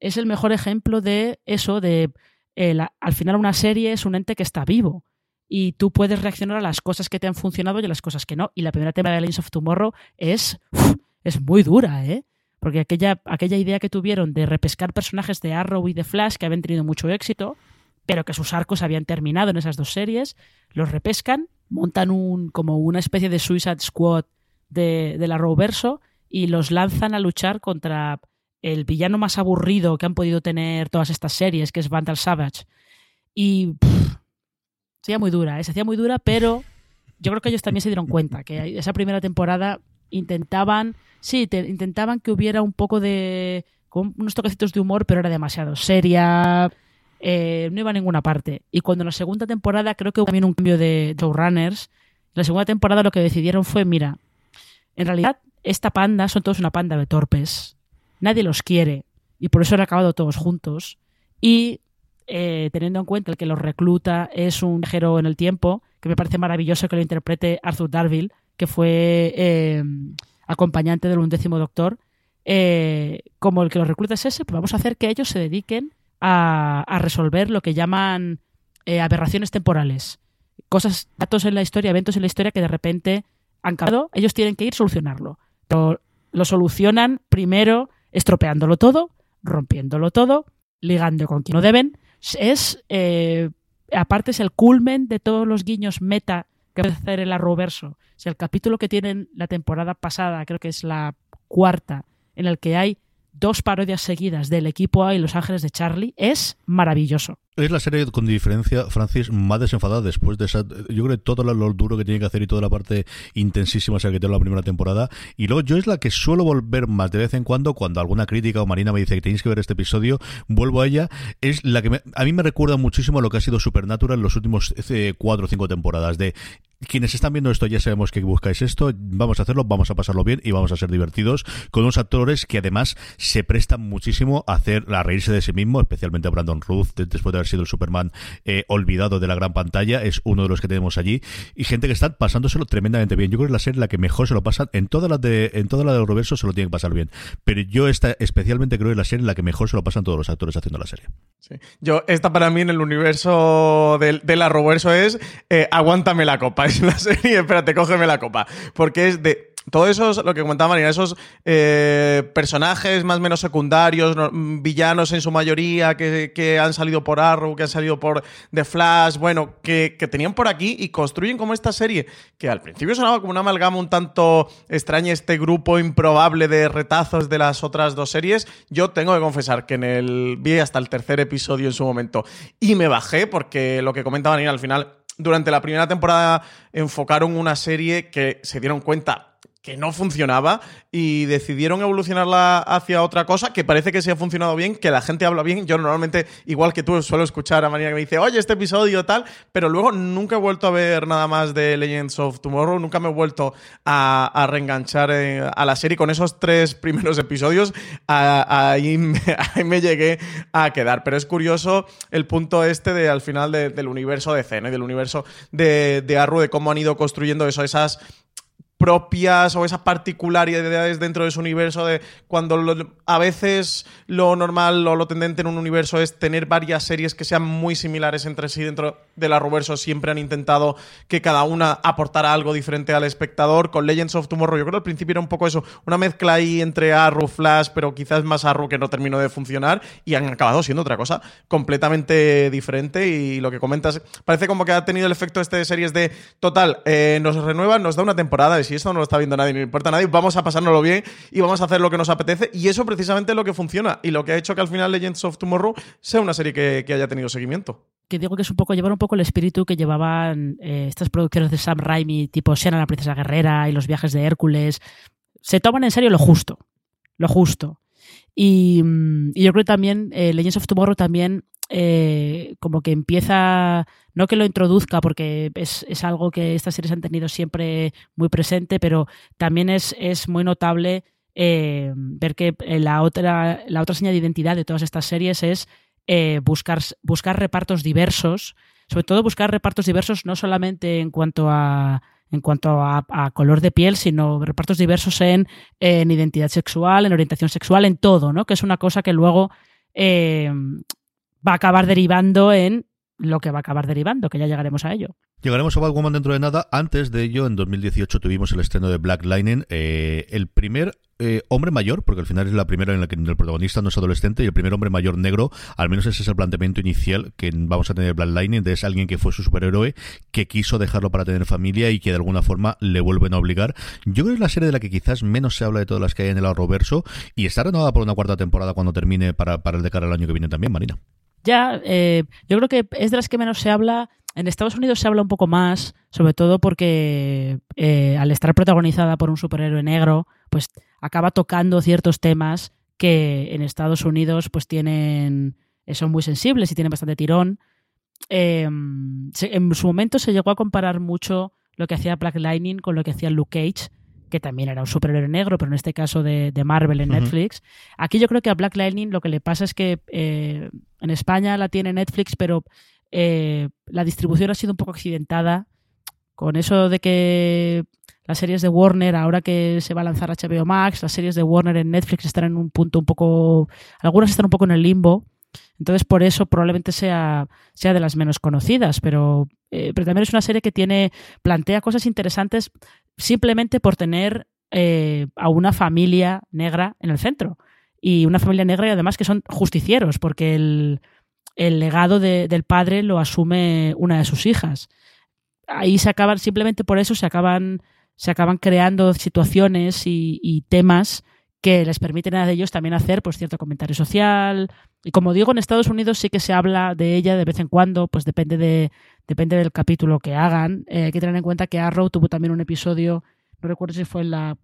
Es el mejor ejemplo de eso, de. El, al final, una serie es un ente que está vivo y tú puedes reaccionar a las cosas que te han funcionado y a las cosas que no. Y la primera temporada de Legends of Tomorrow es, es muy dura, ¿eh? Porque aquella, aquella idea que tuvieron de repescar personajes de Arrow y de Flash que habían tenido mucho éxito, pero que sus arcos habían terminado en esas dos series, los repescan, montan un, como una especie de Suicide Squad de, de la Arrowverso y los lanzan a luchar contra el villano más aburrido que han podido tener todas estas series, que es Vandal Savage. Y hacía muy dura, ¿eh? se hacía muy dura, pero yo creo que ellos también se dieron cuenta que esa primera temporada intentaban, sí, te, intentaban que hubiera un poco de, unos toquecitos de humor, pero era demasiado seria, eh, no iba a ninguna parte. Y cuando en la segunda temporada creo que hubo también un cambio de showrunners, la segunda temporada lo que decidieron fue, mira, en realidad esta panda son todos una panda de torpes, nadie los quiere y por eso han acabado todos juntos. Y eh, teniendo en cuenta que los recluta es un viajero en el tiempo, que me parece maravilloso que lo interprete Arthur Darville, que fue eh, acompañante del undécimo doctor. Eh, como el que los recluta es ese, pues vamos a hacer que ellos se dediquen a, resolver lo que llaman eh, aberraciones temporales. Cosas, datos en la historia, eventos en la historia que de repente han cambiado, ellos tienen que ir solucionarlo. Pero lo solucionan primero estropeándolo todo, rompiéndolo todo, ligando con quien no deben, es, eh, aparte es el culmen de todos los guiños meta que puede hacer el Arrowverso. O sea, el capítulo que tienen la temporada pasada, creo que es la cuarta, en el que hay dos parodias seguidas del equipo A y Los Ángeles de Charlie, es maravilloso. Es la serie con diferencia, Francis, más desenfadada después de esa. Yo creo que todo lo, duro que tiene que hacer y toda la parte intensísima o sea, que tiene la primera temporada. Y luego yo es la que suelo volver más de vez en cuando, cuando alguna crítica o Marina me dice que tenéis que ver este episodio, vuelvo a ella. Es la que me- a mí me recuerda muchísimo a lo que ha sido Supernatural en los últimos eh, cuatro o cinco temporadas. De quienes están viendo esto ya sabemos que buscáis esto, vamos a hacerlo, vamos a pasarlo bien y vamos a ser divertidos con unos actores que además se prestan muchísimo a hacer a reírse de sí mismo, especialmente a Brandon Ruth de- después de haber sido el Superman eh, olvidado de la gran pantalla, es uno de los que tenemos allí y gente que está pasándoselo tremendamente bien. Yo creo que es la serie la que mejor se lo pasan en todas las de en todas las de Euroverso se lo tienen que pasar bien, pero yo esta especialmente creo que es la serie la que mejor se lo pasan todos los actores haciendo la serie. Sí. Yo, esta para mí en el universo del, del Arrowverso es eh, Aguántame la copa. Es la serie, (laughs) espérate, cógeme la copa. Porque es de. Todo eso es lo que comentaba Marina, esos eh, personajes más o menos secundarios, mm, villanos en su mayoría, que, que han salido por Arrow, que han salido por The Flash, bueno, que, que tenían por aquí y construyen como esta serie, que al principio sonaba como una amalgama un tanto extraña, este grupo improbable de retazos de las otras dos series. Yo tengo que confesar que en el vi hasta el tercer episodio en su momento y me bajé porque lo que comentaba Marina al final durante la primera temporada enfocaron una serie que se dieron cuenta que no funcionaba y decidieron evolucionarla hacia otra cosa que parece que sí ha funcionado bien, que la gente habla bien. Yo normalmente, igual que tú, suelo escuchar a María que me dice, oye, este episodio tal, pero luego nunca he vuelto a ver nada más de Legends of Tomorrow, nunca me he vuelto a, reenganchar eh, a la serie con esos tres primeros episodios. (laughs) ahí, me, llegué a quedar. Pero es curioso el punto este de al final de- del universo de CN, del universo de, Arrow, de cómo han ido construyendo eso, esas propias o esas particularidades dentro de su universo de cuando a veces lo normal o lo tendente en un universo es tener varias series que sean muy similares entre sí dentro de la Ruverso siempre han intentado que cada una aportara algo diferente al espectador. Con Legends of Tomorrow yo creo que al principio era un poco eso una mezcla ahí entre Arrow Flash pero quizás más Arrow que no terminó de funcionar y han acabado siendo otra cosa completamente diferente. Y lo que comentas parece como que ha tenido el efecto este de series de total eh, nos renuevan nos da una temporada si esto no lo está viendo nadie, no importa a nadie, vamos a pasárnoslo bien y vamos a hacer lo que nos apetece. Y eso precisamente es lo que funciona y lo que ha hecho que al final Legends of Tomorrow sea una serie que, haya tenido seguimiento que digo que es un poco llevar un poco el espíritu que llevaban eh, estas producciones de Sam Raimi, tipo Shanna la princesa guerrera y los viajes de Hércules. Se toman en serio lo justo, lo justo. Y, mm, yo creo que también eh, Legends of Tomorrow también eh, como que empieza, no que lo introduzca, porque es, algo que estas series han tenido siempre muy presente, pero también es, es muy notable eh, ver que eh, la otra, la otra señal de identidad de todas estas series es buscar, buscar repartos diversos, sobre todo buscar repartos diversos no solamente en cuanto a en cuanto a, color de piel, sino repartos diversos en, en, identidad sexual, en orientación sexual, en todo, ¿no? Que es una cosa que luego va a acabar derivando en lo que va a acabar derivando, que ya llegaremos a ello. Llegaremos a Batwoman dentro de nada. Antes de ello, en 2018 tuvimos el estreno de Black Lightning, eh, el primer eh, hombre mayor, porque al final es la primera en la que el protagonista no es adolescente, y el primer hombre mayor negro, al menos ese es el planteamiento inicial que vamos a tener Black Lightning, de es alguien que fue su superhéroe, que quiso dejarlo para tener familia y que de alguna forma le vuelven a obligar. Yo creo que es la serie de la que quizás menos se habla de todas las que hay en el Arrowverso, y está renovada por una cuarta temporada cuando termine para, para el de cara al año que viene también, Marina. Ya, eh, yo creo que es de las que menos se habla. En Estados Unidos se habla un poco más, sobre todo porque eh, al estar protagonizada por un superhéroe negro, pues acaba tocando ciertos temas que en Estados Unidos pues tienen eh, son muy sensibles y tienen bastante tirón. en su momento se llegó a comparar mucho lo que hacía Black Lightning con lo que hacía Luke Cage, que también era un superhéroe negro, pero en este caso de, Marvel en Netflix. Aquí yo creo que a Black Lightning lo que le pasa es que eh, en España la tiene Netflix, pero eh, la distribución ha sido un poco accidentada. Con eso de que las series de Warner, ahora que se va a lanzar HBO Max, las series de Warner en Netflix están en un punto un poco. Algunas están un poco en el limbo. Entonces, por eso probablemente sea, sea de las menos conocidas, pero, eh, pero también es una serie que tiene, plantea cosas interesantes simplemente por tener eh, a una familia negra en el centro. Y una familia negra y además que son justicieros, porque el, legado del padre lo asume una de sus hijas. Ahí se acaban, simplemente por eso se acaban, se acaban creando situaciones y, temas que les permiten a ellos también hacer pues cierto comentario social y como digo en Estados Unidos sí que se habla de ella de vez en cuando pues depende de depende del capítulo que hagan. Eh, hay que tener en cuenta que Arrow tuvo también un episodio, no recuerdo si fue en la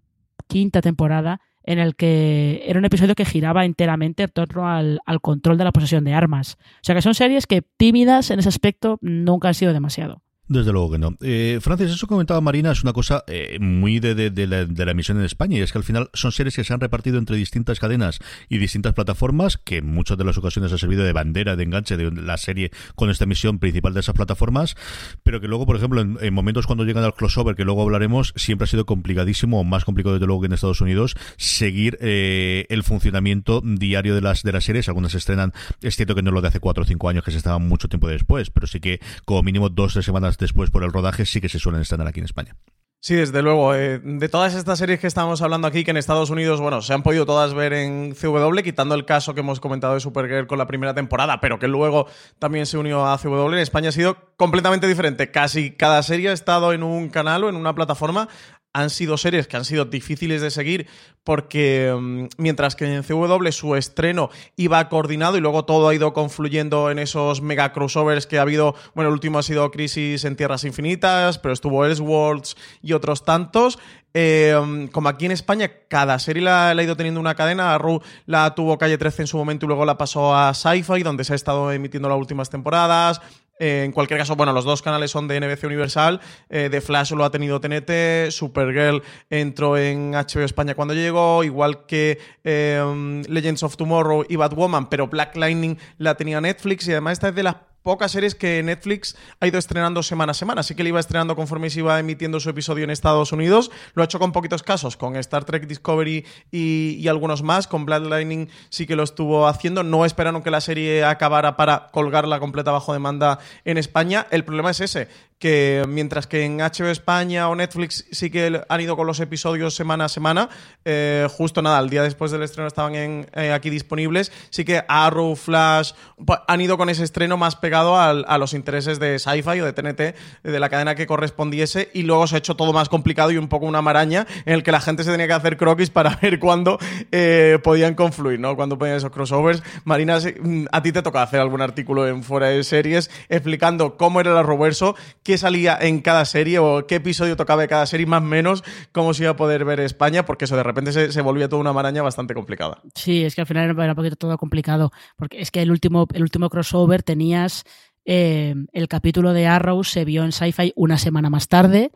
quinta temporada, en el que era un episodio que giraba enteramente en torno al, al, control de la posesión de armas. O sea que son series que tímidas en ese aspecto nunca han sido demasiado. Desde luego que no. Eh, Francis, eso que comentaba Marina es una cosa eh, muy de, de, la, emisión en España y es que al final son series que se han repartido entre distintas cadenas y distintas plataformas que en muchas de las ocasiones ha servido de bandera, de enganche de la serie con esta emisión principal de esas plataformas, pero que luego, por ejemplo, en, momentos cuando llegan al crossover, que luego hablaremos, siempre ha sido complicadísimo, o más complicado desde luego que en Estados Unidos, seguir eh, el funcionamiento diario de las, de las series. Algunas se estrenan, es cierto que no es lo de hace cuatro o cinco años que se estaban mucho tiempo después, pero sí que como mínimo dos o tres semanas después por el rodaje sí que se suelen estrenar aquí en España. Sí, desde luego. Eh, de todas estas series que estamos hablando aquí, que en Estados Unidos, bueno, se han podido todas ver en CW, quitando el caso que hemos comentado de Supergirl con la primera temporada, pero que luego también se unió a CW, en España ha sido completamente diferente. Casi cada serie ha estado en un canal o en una plataforma han sido series que han sido difíciles de seguir porque mm, mientras que en CW su estreno iba coordinado y luego todo ha ido confluyendo en esos mega crossovers que ha habido, bueno, el último ha sido Crisis en Tierras Infinitas, pero estuvo Elseworlds y otros tantos. Mm, como aquí en España, cada serie la, ha ido teniendo una cadena. Ru la tuvo Calle 13 en su momento y luego la pasó a Sci-Fi, donde se ha estado emitiendo las últimas temporadas. En cualquier caso, bueno, los dos canales son de NBC Universal. Eh, The Flash lo ha tenido TNT. Supergirl entró en HBO España cuando llegó, igual que eh, Legends of Tomorrow y Batwoman, pero Black Lightning la tenía Netflix. Y además, esta es de las pocas series que Netflix ha ido estrenando semana a semana. Así que le iba estrenando conforme se iba emitiendo su episodio en Estados Unidos. Lo ha hecho con poquitos casos, con Star Trek Discovery y, algunos más. Con Bloodlining sí que lo estuvo haciendo. No esperaron que la serie acabara para colgarla completa bajo demanda en España. El problema es ese, que mientras que en HBO España o Netflix sí que han ido con los episodios semana a semana, eh, justo nada, el día después del estreno estaban eh, aquí disponibles, sí que Arrow, Flash pues, han ido con ese estreno más pegado a los intereses de Sci-Fi o de TNT, de la cadena que correspondiese, y luego se ha hecho todo más complicado y un poco una maraña en el que la gente se tenía que hacer croquis para (laughs) ver cuándo eh, podían confluir, ¿no? Cuándo podían esos crossovers. Marina, mm, a ti te toca hacer algún artículo en Fuera de Series explicando cómo era el Arrowverso, salía en cada serie o qué episodio tocaba de cada serie, más o menos cómo se iba a poder ver España, porque eso de repente se, volvía toda una maraña bastante complicada. Sí, es que al final era un poquito todo complicado, porque es que el último, el último crossover tenías eh, el capítulo de Arrow se vio en Sci-Fi una semana más tarde,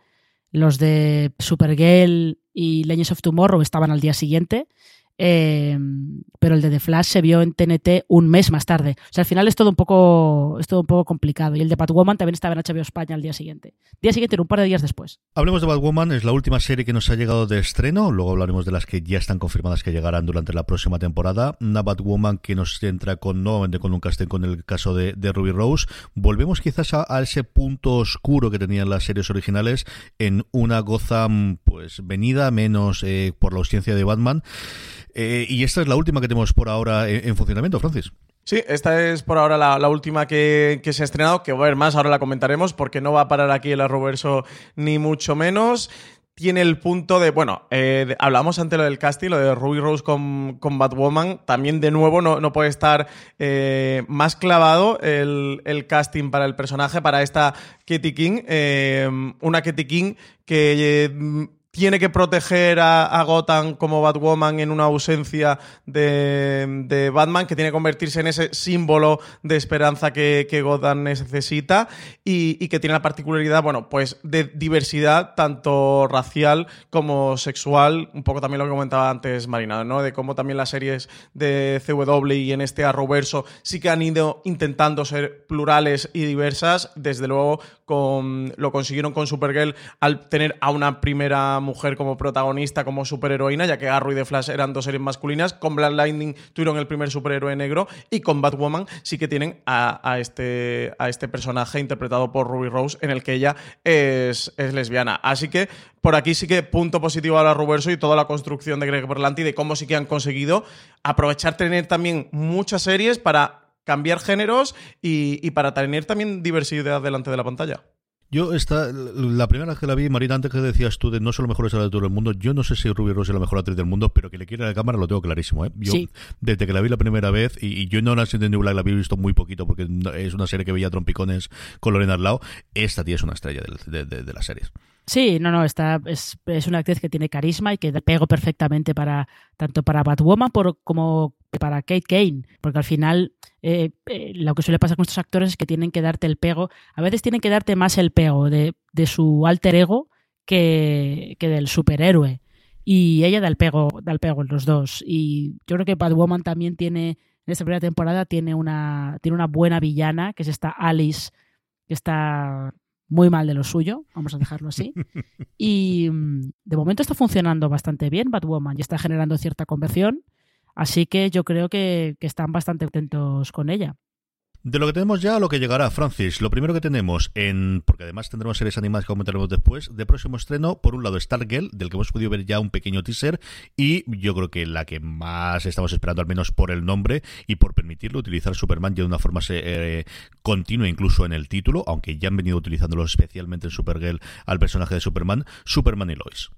los de Supergirl y Legends of Tomorrow estaban al día siguiente. Em, pero el de The Flash se vio en TNT un mes más tarde. O sea, al final es todo un poco, es todo un poco complicado. Y el de Batwoman también estaba en HBO España al día siguiente. Día siguiente, un par de días después. Hablemos de Batwoman, es la última serie que nos ha llegado de estreno. Luego hablaremos de las que ya están confirmadas que llegarán durante la próxima temporada. Una Batwoman que nos entra con nuevamente con un casting con el caso de, Ruby Rose. Volvemos quizás a, ese punto oscuro que tenían las series originales en una Gotham pues venida menos eh, por la ausencia de Batman. Eh, y esta es la última que tenemos por ahora en, funcionamiento, Francis. Sí, esta es por ahora la, última que, se ha estrenado, que va a haber más, ahora la comentaremos, porque no va a parar aquí el Arroverso ni mucho menos tiene el punto de, bueno, eh, hablamos antes lo del casting, lo de Ruby Rose con, con Batwoman, también de nuevo no, puede estar eh, más clavado el, casting para el personaje, para esta Katie King, una Katie King que tiene que proteger a, Gotham como Batwoman en una ausencia de, Batman, que tiene que convertirse en ese símbolo de esperanza que, Gotham necesita y, que tiene la particularidad, bueno, pues de diversidad tanto racial como sexual, un poco también lo que comentaba antes Marina, ¿no? De cómo también las series de CW y en este Arrowverso sí que han ido intentando ser plurales y diversas, desde luego con, lo consiguieron con Supergirl al tener a una primera mujer como protagonista, como superheroína, ya que Arrow y The Flash eran dos series masculinas. Con Black Lightning tuvieron el primer superhéroe negro y con Batwoman sí que tienen a, este, a este personaje interpretado por Ruby Rose, en el que ella es, lesbiana. Así que por aquí sí que punto positivo a la Roverso y toda la construcción de Greg Berlanti de cómo sí que han conseguido aprovechar tener también muchas series para cambiar géneros y, y para tener también diversidad delante de la pantalla. Yo esta, la primera vez que la vi, Marina, antes que decías tú de no solo mejor actriz de todo el mundo, yo no sé si Ruby Rose es la mejor actriz del mundo, pero que le quiere a la cámara lo tengo clarísimo. ¿eh? Yo, desde que la vi la primera vez, y, yo no la de New Black la había visto muy poquito porque es una serie que veía trompicones con Lorena Arlao, esta tía es una estrella de, de las series. Sí, no, no, está, es, es, una actriz que tiene carisma y que pego perfectamente para tanto para Batwoman por, como para Kate Kane, porque al final eh, eh, lo que suele pasar con estos actores es que tienen que darte el pego, a veces tienen que darte más el pego de, de su alter ego que, que, del superhéroe. Y ella da el pego, da el pego en los dos. Y yo creo que Batwoman también tiene, en esta primera temporada, tiene una, tiene una buena villana, que es esta Alice, que está muy mal de lo suyo, vamos a dejarlo así. (laughs) Y mm, de momento está funcionando bastante bien Batwoman y está generando cierta conversión, así que yo creo que, están bastante atentos con ella. De lo que tenemos ya a lo que llegará, Francis. Lo primero que tenemos, en porque además tendremos series animadas que comentaremos después, de próximo estreno, por un lado Stargirl, del que hemos podido ver ya un pequeño teaser, y yo creo que la que más estamos esperando, al menos por el nombre y por permitirlo, utilizar Superman ya de una forma eh, continua, incluso en el título, aunque ya han venido utilizándolo especialmente en Supergirl al personaje de Superman, Superman y Lois.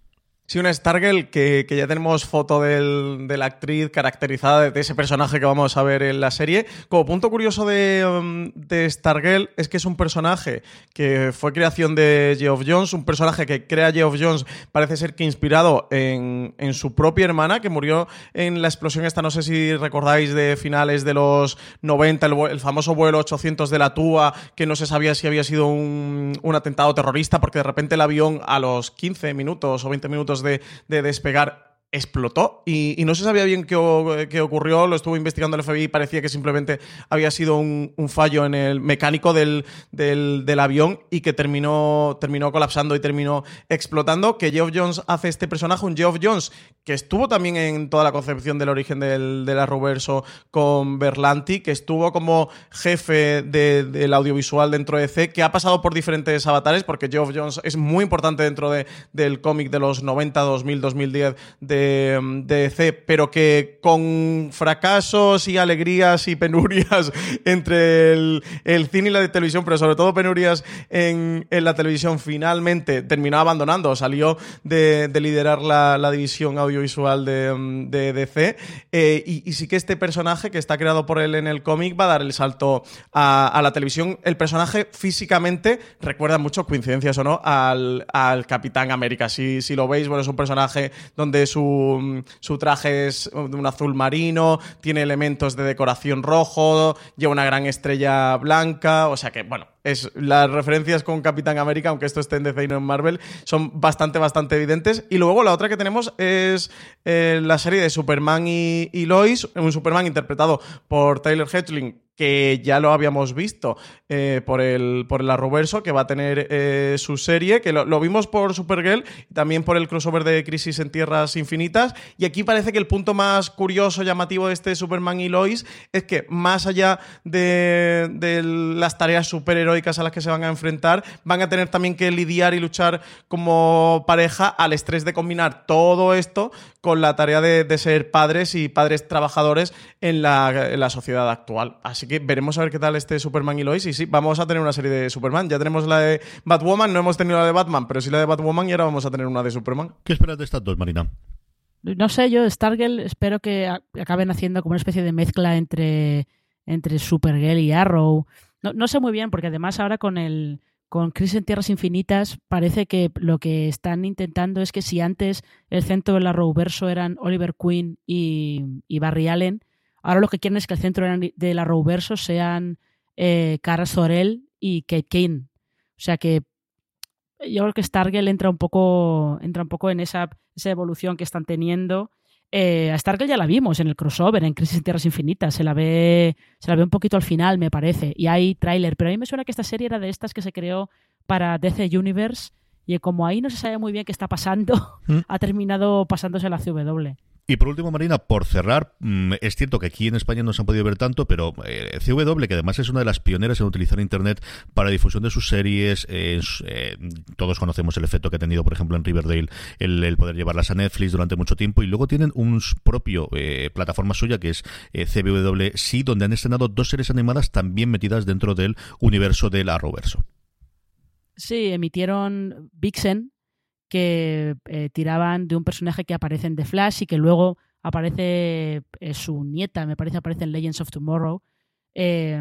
Sí, una Stargirl que, que ya tenemos foto de la actriz caracterizada de, ese personaje que vamos a ver en la serie. Como punto curioso de, um, de Stargirl es que es un personaje que fue creación de Geoff Jones, un personaje que crea Geoff Jones parece ser que inspirado en, en, su propia hermana, que murió en la explosión esta, no sé si recordáis, de finales de los 90, el, el famoso vuelo 800 de la TUA, que no se sabía si había sido un, un atentado terrorista, porque de repente el avión a los 15 minutos o 20 minutos de, despegar explotó y, no se sabía bien qué, ocurrió, lo estuvo investigando el FBI y parecía que simplemente había sido un, fallo en el mecánico del, del, avión y que terminó, terminó colapsando y terminó explotando, que Geoff Jones hace este personaje, un Geoff Jones que estuvo también en toda la concepción del origen del, del Arrowverso con Berlanti, que estuvo como jefe del audiovisual dentro de C, que ha pasado por diferentes avatares, porque Geoff Jones es muy importante dentro de, del cómic de los 90, 2000, 2010 de de, C, pero que con fracasos y alegrías y penurias (laughs) entre el, cine y la televisión, pero sobre todo penurias en, la televisión, finalmente terminó abandonando, salió de, liderar la, división audiovisual de, de DC. Eh, y, sí que este personaje que está creado por él en el cómic va a dar el salto a, la televisión. El personaje físicamente recuerda mucho, coincidencias o no, al, Capitán América. Si, si lo veis, bueno, es un personaje donde su su, traje es de un azul marino, tiene elementos de decoración rojo, lleva una gran estrella blanca, o sea que, bueno, es, las referencias con Capitán América, aunque esto esté en DC y no en Marvel, son bastante, bastante evidentes. Y luego la otra que tenemos es eh, la serie de Superman y, y Lois, un Superman interpretado por Tyler Hoechlin, que ya lo habíamos visto eh, por, el, por el Arroverso, que va a tener eh, su serie, que lo, vimos por Supergirl también por el crossover de Crisis en Tierras Infinitas. Y aquí parece que el punto más curioso, llamativo de este Superman y Lois es que más allá de, de las tareas superheroicas a las que se van a enfrentar, van a tener también que lidiar y luchar como pareja al estrés de combinar todo esto con la tarea de, ser padres y padres trabajadores en la, en la sociedad actual. Así que veremos a ver qué tal este Superman y Lois. Y sí, vamos a tener una serie de Superman. Ya tenemos la de Batwoman, no hemos tenido la de Batman, pero sí la de Batwoman y ahora vamos a tener una de Superman. ¿Qué esperas de estas dos, Marina? No sé, yo Stargirl espero que acaben haciendo como una especie de mezcla entre, entre Supergirl y Arrow. No, no sé muy bien, porque además ahora con el con Crisis en Tierras Infinitas parece que lo que están intentando es que si antes el centro del Arrowverso eran Oliver Queen y, Barry Allen, ahora lo que quieren es que el centro del Arrowverso sean eh, Cara Sorel y Kate Kane. O sea que yo creo que Stargirl entra un poco, entra un poco en esa, esa evolución que están teniendo eh, a Stargirl ya la vimos en el crossover, en Crisis en Tierras Infinitas. Se la ve, se la ve un poquito al final, me parece. Y hay tráiler. Pero a mí me suena que esta serie era de estas que se creó para DC Universe. Y como ahí no se sabe muy bien qué está pasando, ¿Mm? (laughs) ha terminado pasándose a la CW. Y por último, Marina, por cerrar, mm, es cierto que aquí en España no se han podido ver tanto, pero eh, CW, que además es una de las pioneras en utilizar Internet para difusión de sus series, eh, todos conocemos el efecto que ha tenido, por ejemplo, en Riverdale, el, poder llevarlas a Netflix durante mucho tiempo, y luego tienen un propio eh, plataforma suya que es CW Sí, donde han estrenado dos series animadas también metidas dentro del universo del Arrowverso. Sí, emitieron Vixen, que eh, tiraban de un personaje que aparece en The Flash y que luego aparece eh, su nieta, me parece, aparece en Legends of Tomorrow. Eh,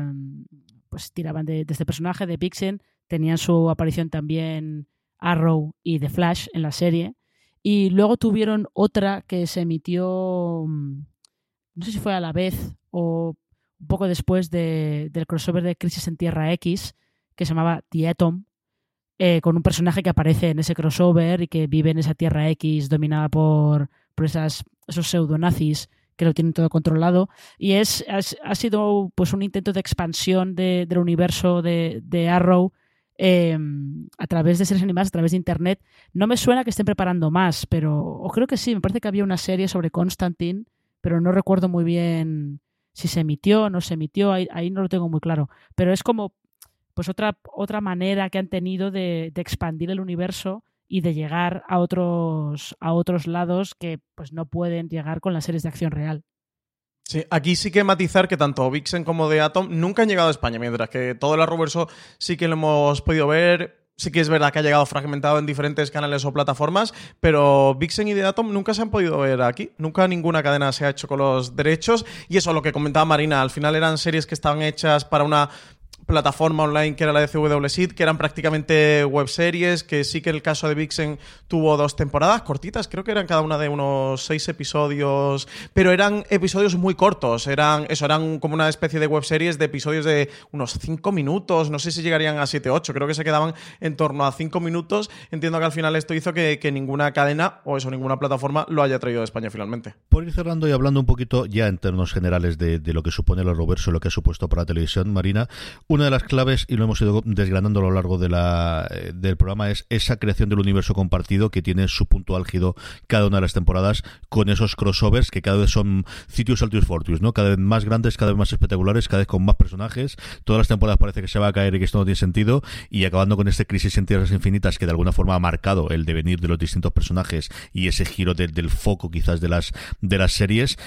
pues tiraban de, este personaje, de Vixen, tenían su aparición también Arrow y The Flash en la serie. Y luego tuvieron otra que se emitió, mm, no sé si fue a la vez o un poco después del crossover de Crisis en Tierra X, que se llamaba The Atom, eh, con un personaje que aparece en ese crossover y que vive en esa Tierra X dominada por, por esas, esos pseudonazis que lo tienen todo controlado. Y es, ha sido pues un intento de expansión del universo de, Arrow em, a través de series animadas, a través de internet. No me suena que estén preparando más, pero o creo que sí, me parece que había una serie sobre Constantine, pero no recuerdo muy bien si se emitió o no se emitió, ahí no lo tengo muy claro. Pero es como pues otra, otra manera que han tenido de, expandir el universo y de llegar a otros, a otros lados que pues no pueden llegar con las series de acción real. Sí, aquí sí que matizar que tanto Vixen como The Atom nunca han llegado a España, mientras que todo el Arrowverso sí que lo hemos podido ver. Sí que es verdad que ha llegado fragmentado en diferentes canales o plataformas, pero Vixen y The Atom nunca se han podido ver aquí. Nunca ninguna cadena se ha hecho con los derechos. Y eso, lo que comentaba Marina, al final eran series que estaban hechas para una plataforma online que era la de CW Seed, que eran prácticamente webseries, que sí que el caso de Vixen tuvo dos temporadas cortitas, creo que eran cada una de unos seis episodios, pero eran episodios muy cortos, eran eso, eran como una especie de webseries de episodios de unos cinco minutos, no sé si llegarían a siete, ocho, creo que se quedaban en torno a cinco minutos. Entiendo que al final esto hizo que, ninguna cadena o eso, ninguna plataforma lo haya traído de España finalmente. Por ir cerrando y hablando un poquito ya en términos generales de, lo que supone el Roverso, lo que ha supuesto para la televisión marina, una de las claves, y lo hemos ido desgranando a lo largo de la, eh, del programa, es esa creación del universo compartido que tiene su punto álgido cada una de las temporadas con esos crossovers que cada vez son sitios altos fortuos, ¿no? Cada vez más grandes, cada vez más espectaculares, cada vez con más personajes. Todas las temporadas parece que se va a caer y que esto no tiene sentido. Y acabando con este crisis en tierras infinitas que de alguna forma ha marcado el devenir de los distintos personajes y ese giro del foco quizás de las, de las series.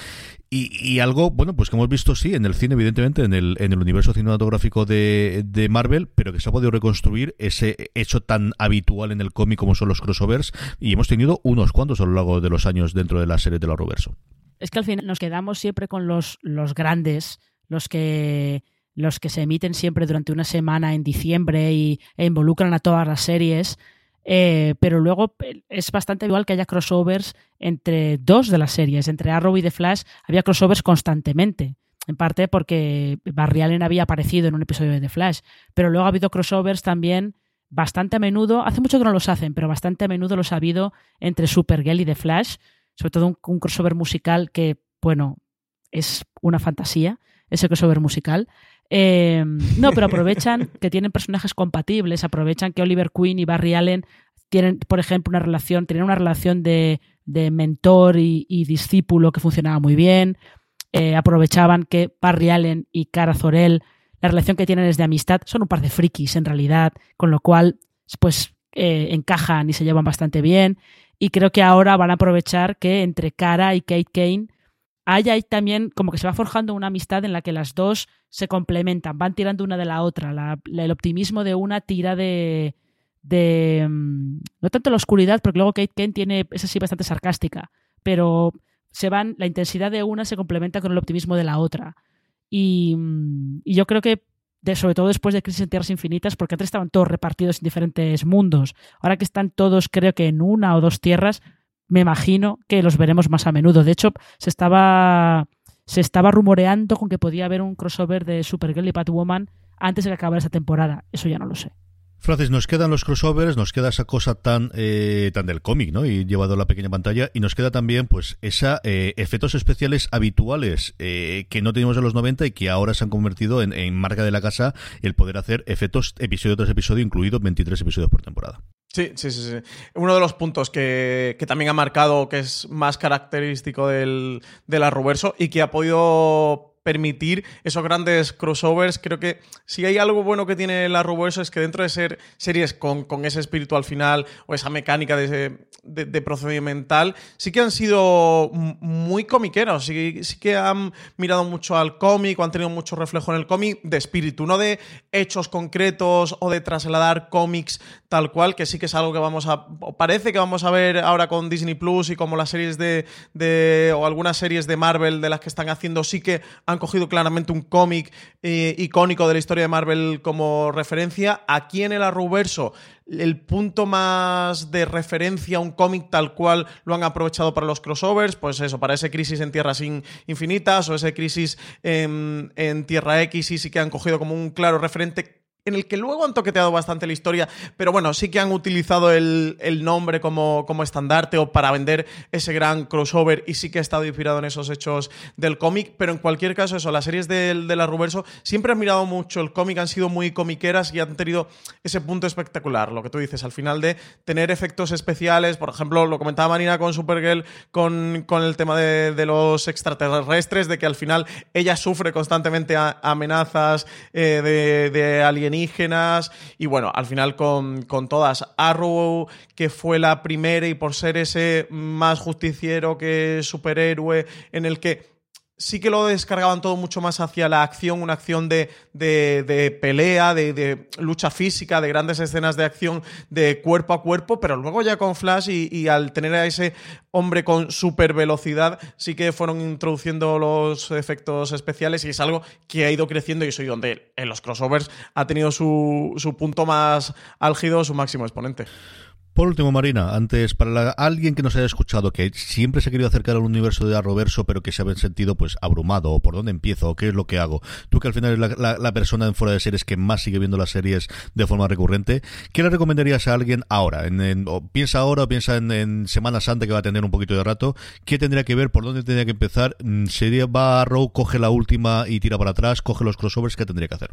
Y, algo, bueno, pues que hemos visto, sí, en el cine, evidentemente, en el, en el universo cinematográfico de, de, Marvel, pero que se ha podido reconstruir ese hecho tan habitual en el cómic como son los crossovers, y hemos tenido unos cuantos a lo largo de los años dentro de la serie de la Roverso. Es que al final nos quedamos siempre con los, los grandes, los que los que se emiten siempre durante una semana en diciembre y, e involucran a todas las series. Eh, pero luego eh, es bastante igual que haya crossovers entre dos de las series, entre Arrow y The Flash, había crossovers constantemente. En parte porque Barry Allen había aparecido en un episodio de The Flash. Pero luego ha habido crossovers también bastante a menudo. Hace mucho que no los hacen, pero bastante a menudo los ha habido entre Supergirl y The Flash. Sobre todo un crossover musical que, bueno, es una fantasía, ese crossover musical. Em, no, pero aprovechan que tienen personajes compatibles, aprovechan que Oliver Queen y Barry Allen tienen, por ejemplo, una relación, tienen una relación de, mentor y, discípulo que funcionaba muy bien. Eh, aprovechaban que Barry Allen y Cara Zorel, la relación que tienen es de amistad, son un par de frikis en realidad, con lo cual, pues eh, encajan y se llevan bastante bien. Y creo que ahora van a aprovechar que entre Cara y Kate Kane hay ahí también como que se va forjando una amistad en la que las dos se complementan, van tirando una de la otra. el optimismo de una tira de, de mm, no tanto la oscuridad, porque luego Kate Kane tiene, es así bastante sarcástica, pero se van, la intensidad de una se complementa con el optimismo de la otra. Y, mm, yo creo que, sobre todo después de Crisis en Tierras Infinitas, porque antes estaban todos repartidos en diferentes mundos, ahora que están todos creo que en una o dos tierras, me imagino que los veremos más a menudo. De hecho, se estaba, se estaba rumoreando con que podía haber un crossover de Supergirl y Batwoman antes de que acabara esa temporada. Eso ya no lo sé. Francis, nos quedan los crossovers, nos queda esa cosa tan eh, tan del cómic, ¿no? Y llevado a la pequeña pantalla, y nos queda también, pues, esa eh, efectos especiales habituales eh, que no teníamos en los 90 y que ahora se han convertido en, en, marca de la casa el poder hacer efectos episodio tras episodio, incluidos 23 episodios por temporada. Sí, sí, sí, sí. Uno de los puntos que, que también ha marcado, que es más característico del, del Arroverso y que ha podido permitir esos grandes crossovers. Creo que si hay algo bueno que tiene la Arrowverse es que dentro de ser series con, ese espíritu al final o esa mecánica de, de, procedimental, sí que han sido muy comiqueros, sí, sí que han mirado mucho al cómic o han tenido mucho reflejo en el cómic de espíritu, no de hechos concretos o de trasladar cómics tal cual, que sí que es algo que vamos a, parece que vamos a ver ahora con Disney Plus y como las series de, de o algunas series de Marvel de las que están haciendo, sí que han cogido claramente un cómic eh, icónico de la historia de Marvel como referencia. Aquí en el Arrowverso, el punto más de referencia a un cómic tal cual lo han aprovechado para los crossovers, pues eso, para ese crisis en Tierras Infinitas o ese crisis en, en Tierra X, y sí que han cogido como un claro referente en el que luego han toqueteado bastante la historia, pero bueno, sí que han utilizado el, nombre como, como, estandarte o para vender ese gran crossover y sí que ha estado inspirado en esos hechos del cómic, pero en cualquier caso eso, las series de, de la Ruverso siempre han mirado mucho el cómic, han sido muy comiqueras y han tenido ese punto espectacular, lo que tú dices, al final de tener efectos especiales, por ejemplo, lo comentaba Marina con Supergirl, con, con el tema de, los extraterrestres, de que al final ella sufre constantemente amenazas eh, de, de y bueno, al final con, todas. Arrow, que fue la primera y por ser ese más justiciero que superhéroe en el que sí que lo descargaban todo mucho más hacia la acción, una acción de, de, pelea, de, de, lucha física, de grandes escenas de acción de cuerpo a cuerpo, pero luego ya con Flash y, al tener a ese hombre con super velocidad, sí que fueron introduciendo los efectos especiales y es algo que ha ido creciendo y soy donde en los crossovers ha tenido su, su punto más álgido, su máximo exponente. Por último, Marina, antes, para alguien que nos haya escuchado, que siempre se ha querido acercar al universo de Arroverso, pero que se ha sentido pues abrumado, o por dónde empiezo, o qué es lo que hago, tú que al final eres la, persona en fuera de series que más sigue viendo las series de forma recurrente, ¿qué le recomendarías a alguien ahora? En, piensa ahora o piensa en, Semana Santa que va a tener un poquito de rato, ¿qué tendría que ver? ¿Por dónde tendría que empezar? Mm, ¿Sería va a Arrow, coge la última y tira para atrás, coge los crossovers? ¿Qué tendría que hacer?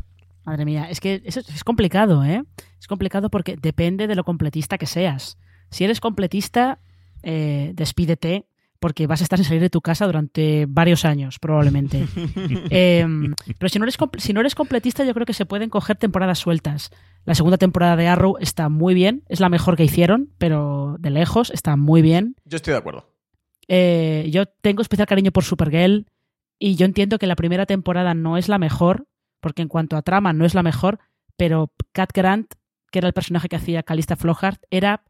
Madre mía, es que eso es complicado, ¿eh? Es complicado porque depende de lo completista que seas. Si eres completista, eh, despídete porque vas a estar sin salir de tu casa durante varios años, probablemente. (laughs) Em, pero si no, eres, si no eres completista, yo creo que se pueden coger temporadas sueltas. La segunda temporada de Arrow está muy bien, es la mejor que hicieron, pero de lejos está muy bien. Yo estoy de acuerdo. Eh, yo tengo especial cariño por Supergirl y yo entiendo que la primera temporada no es la mejor, porque en cuanto a trama no es la mejor, pero Cat Grant, que era el personaje que hacía Calista Flockhart, era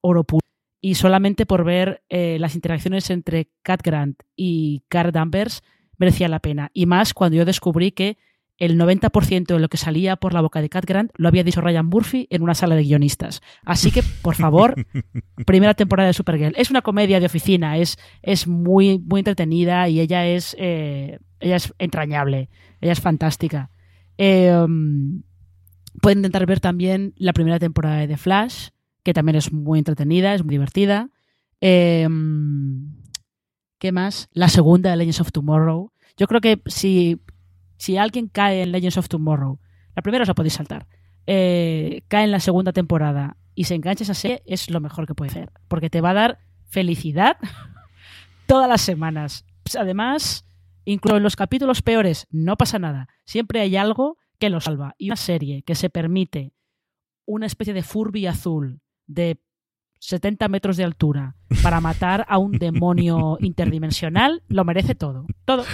oro puro. Y solamente por ver eh, las interacciones entre Cat Grant y Carl Danvers merecía la pena. Y más cuando yo descubrí que el 90% de lo que salía por la boca de Cat Grant lo había dicho Ryan Murphy en una sala de guionistas. Así que, por favor, (laughs) primera temporada de Supergirl. Es una comedia de oficina, es, es muy, muy entretenida y ella es, eh, ella es entrañable, ella es fantástica. Em, pueden intentar ver también la primera temporada de The Flash, que también es muy entretenida, es muy divertida. Em, ¿Qué más? La segunda de Legends of Tomorrow. Yo creo que si si alguien cae en Legends of Tomorrow, la primera os la podéis saltar, eh, cae en la segunda temporada y se engancha esa serie, es lo mejor que puede hacer. Porque te va a dar felicidad (laughs) todas las semanas. Además, incluso en los capítulos peores, no pasa nada. Siempre hay algo que lo salva. Y una serie que se permite una especie de Furby azul de 70 metros de altura para matar a un demonio (laughs) interdimensional, lo merece todo. Todo.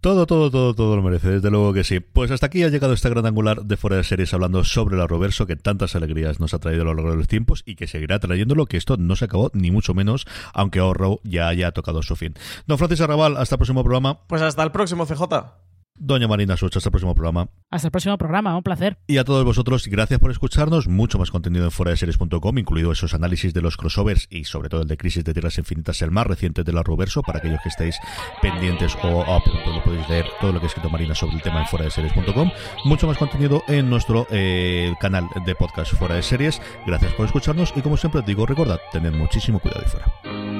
Todo, todo, todo, todo lo merece, desde luego que sí. Pues hasta aquí ha llegado este gran angular de fuera de series hablando sobre la Roverso que tantas alegrías nos ha traído a lo largo de los tiempos y que seguirá trayéndolo, que esto no se acabó ni mucho menos, aunque ahorro ya haya tocado su fin. Don Francis Arrabal, hasta el próximo programa. Pues hasta el próximo CJ. Doña Marina Such, hasta el próximo programa. Hasta el próximo programa, un placer. Y a todos vosotros, gracias por escucharnos. Mucho más contenido en fuera de series.com, incluido esos análisis de los crossovers y sobre todo el de Crisis de Tierras Infinitas, el más reciente de la Roverso, para aquellos que estéis pendientes o a punto lo podéis leer todo lo que ha escrito Marina sobre el tema en fuera de series.com. Mucho más contenido en nuestro eh, canal de podcast fuera de series. Gracias por escucharnos y como siempre digo, recordad, tened muchísimo cuidado y fuera.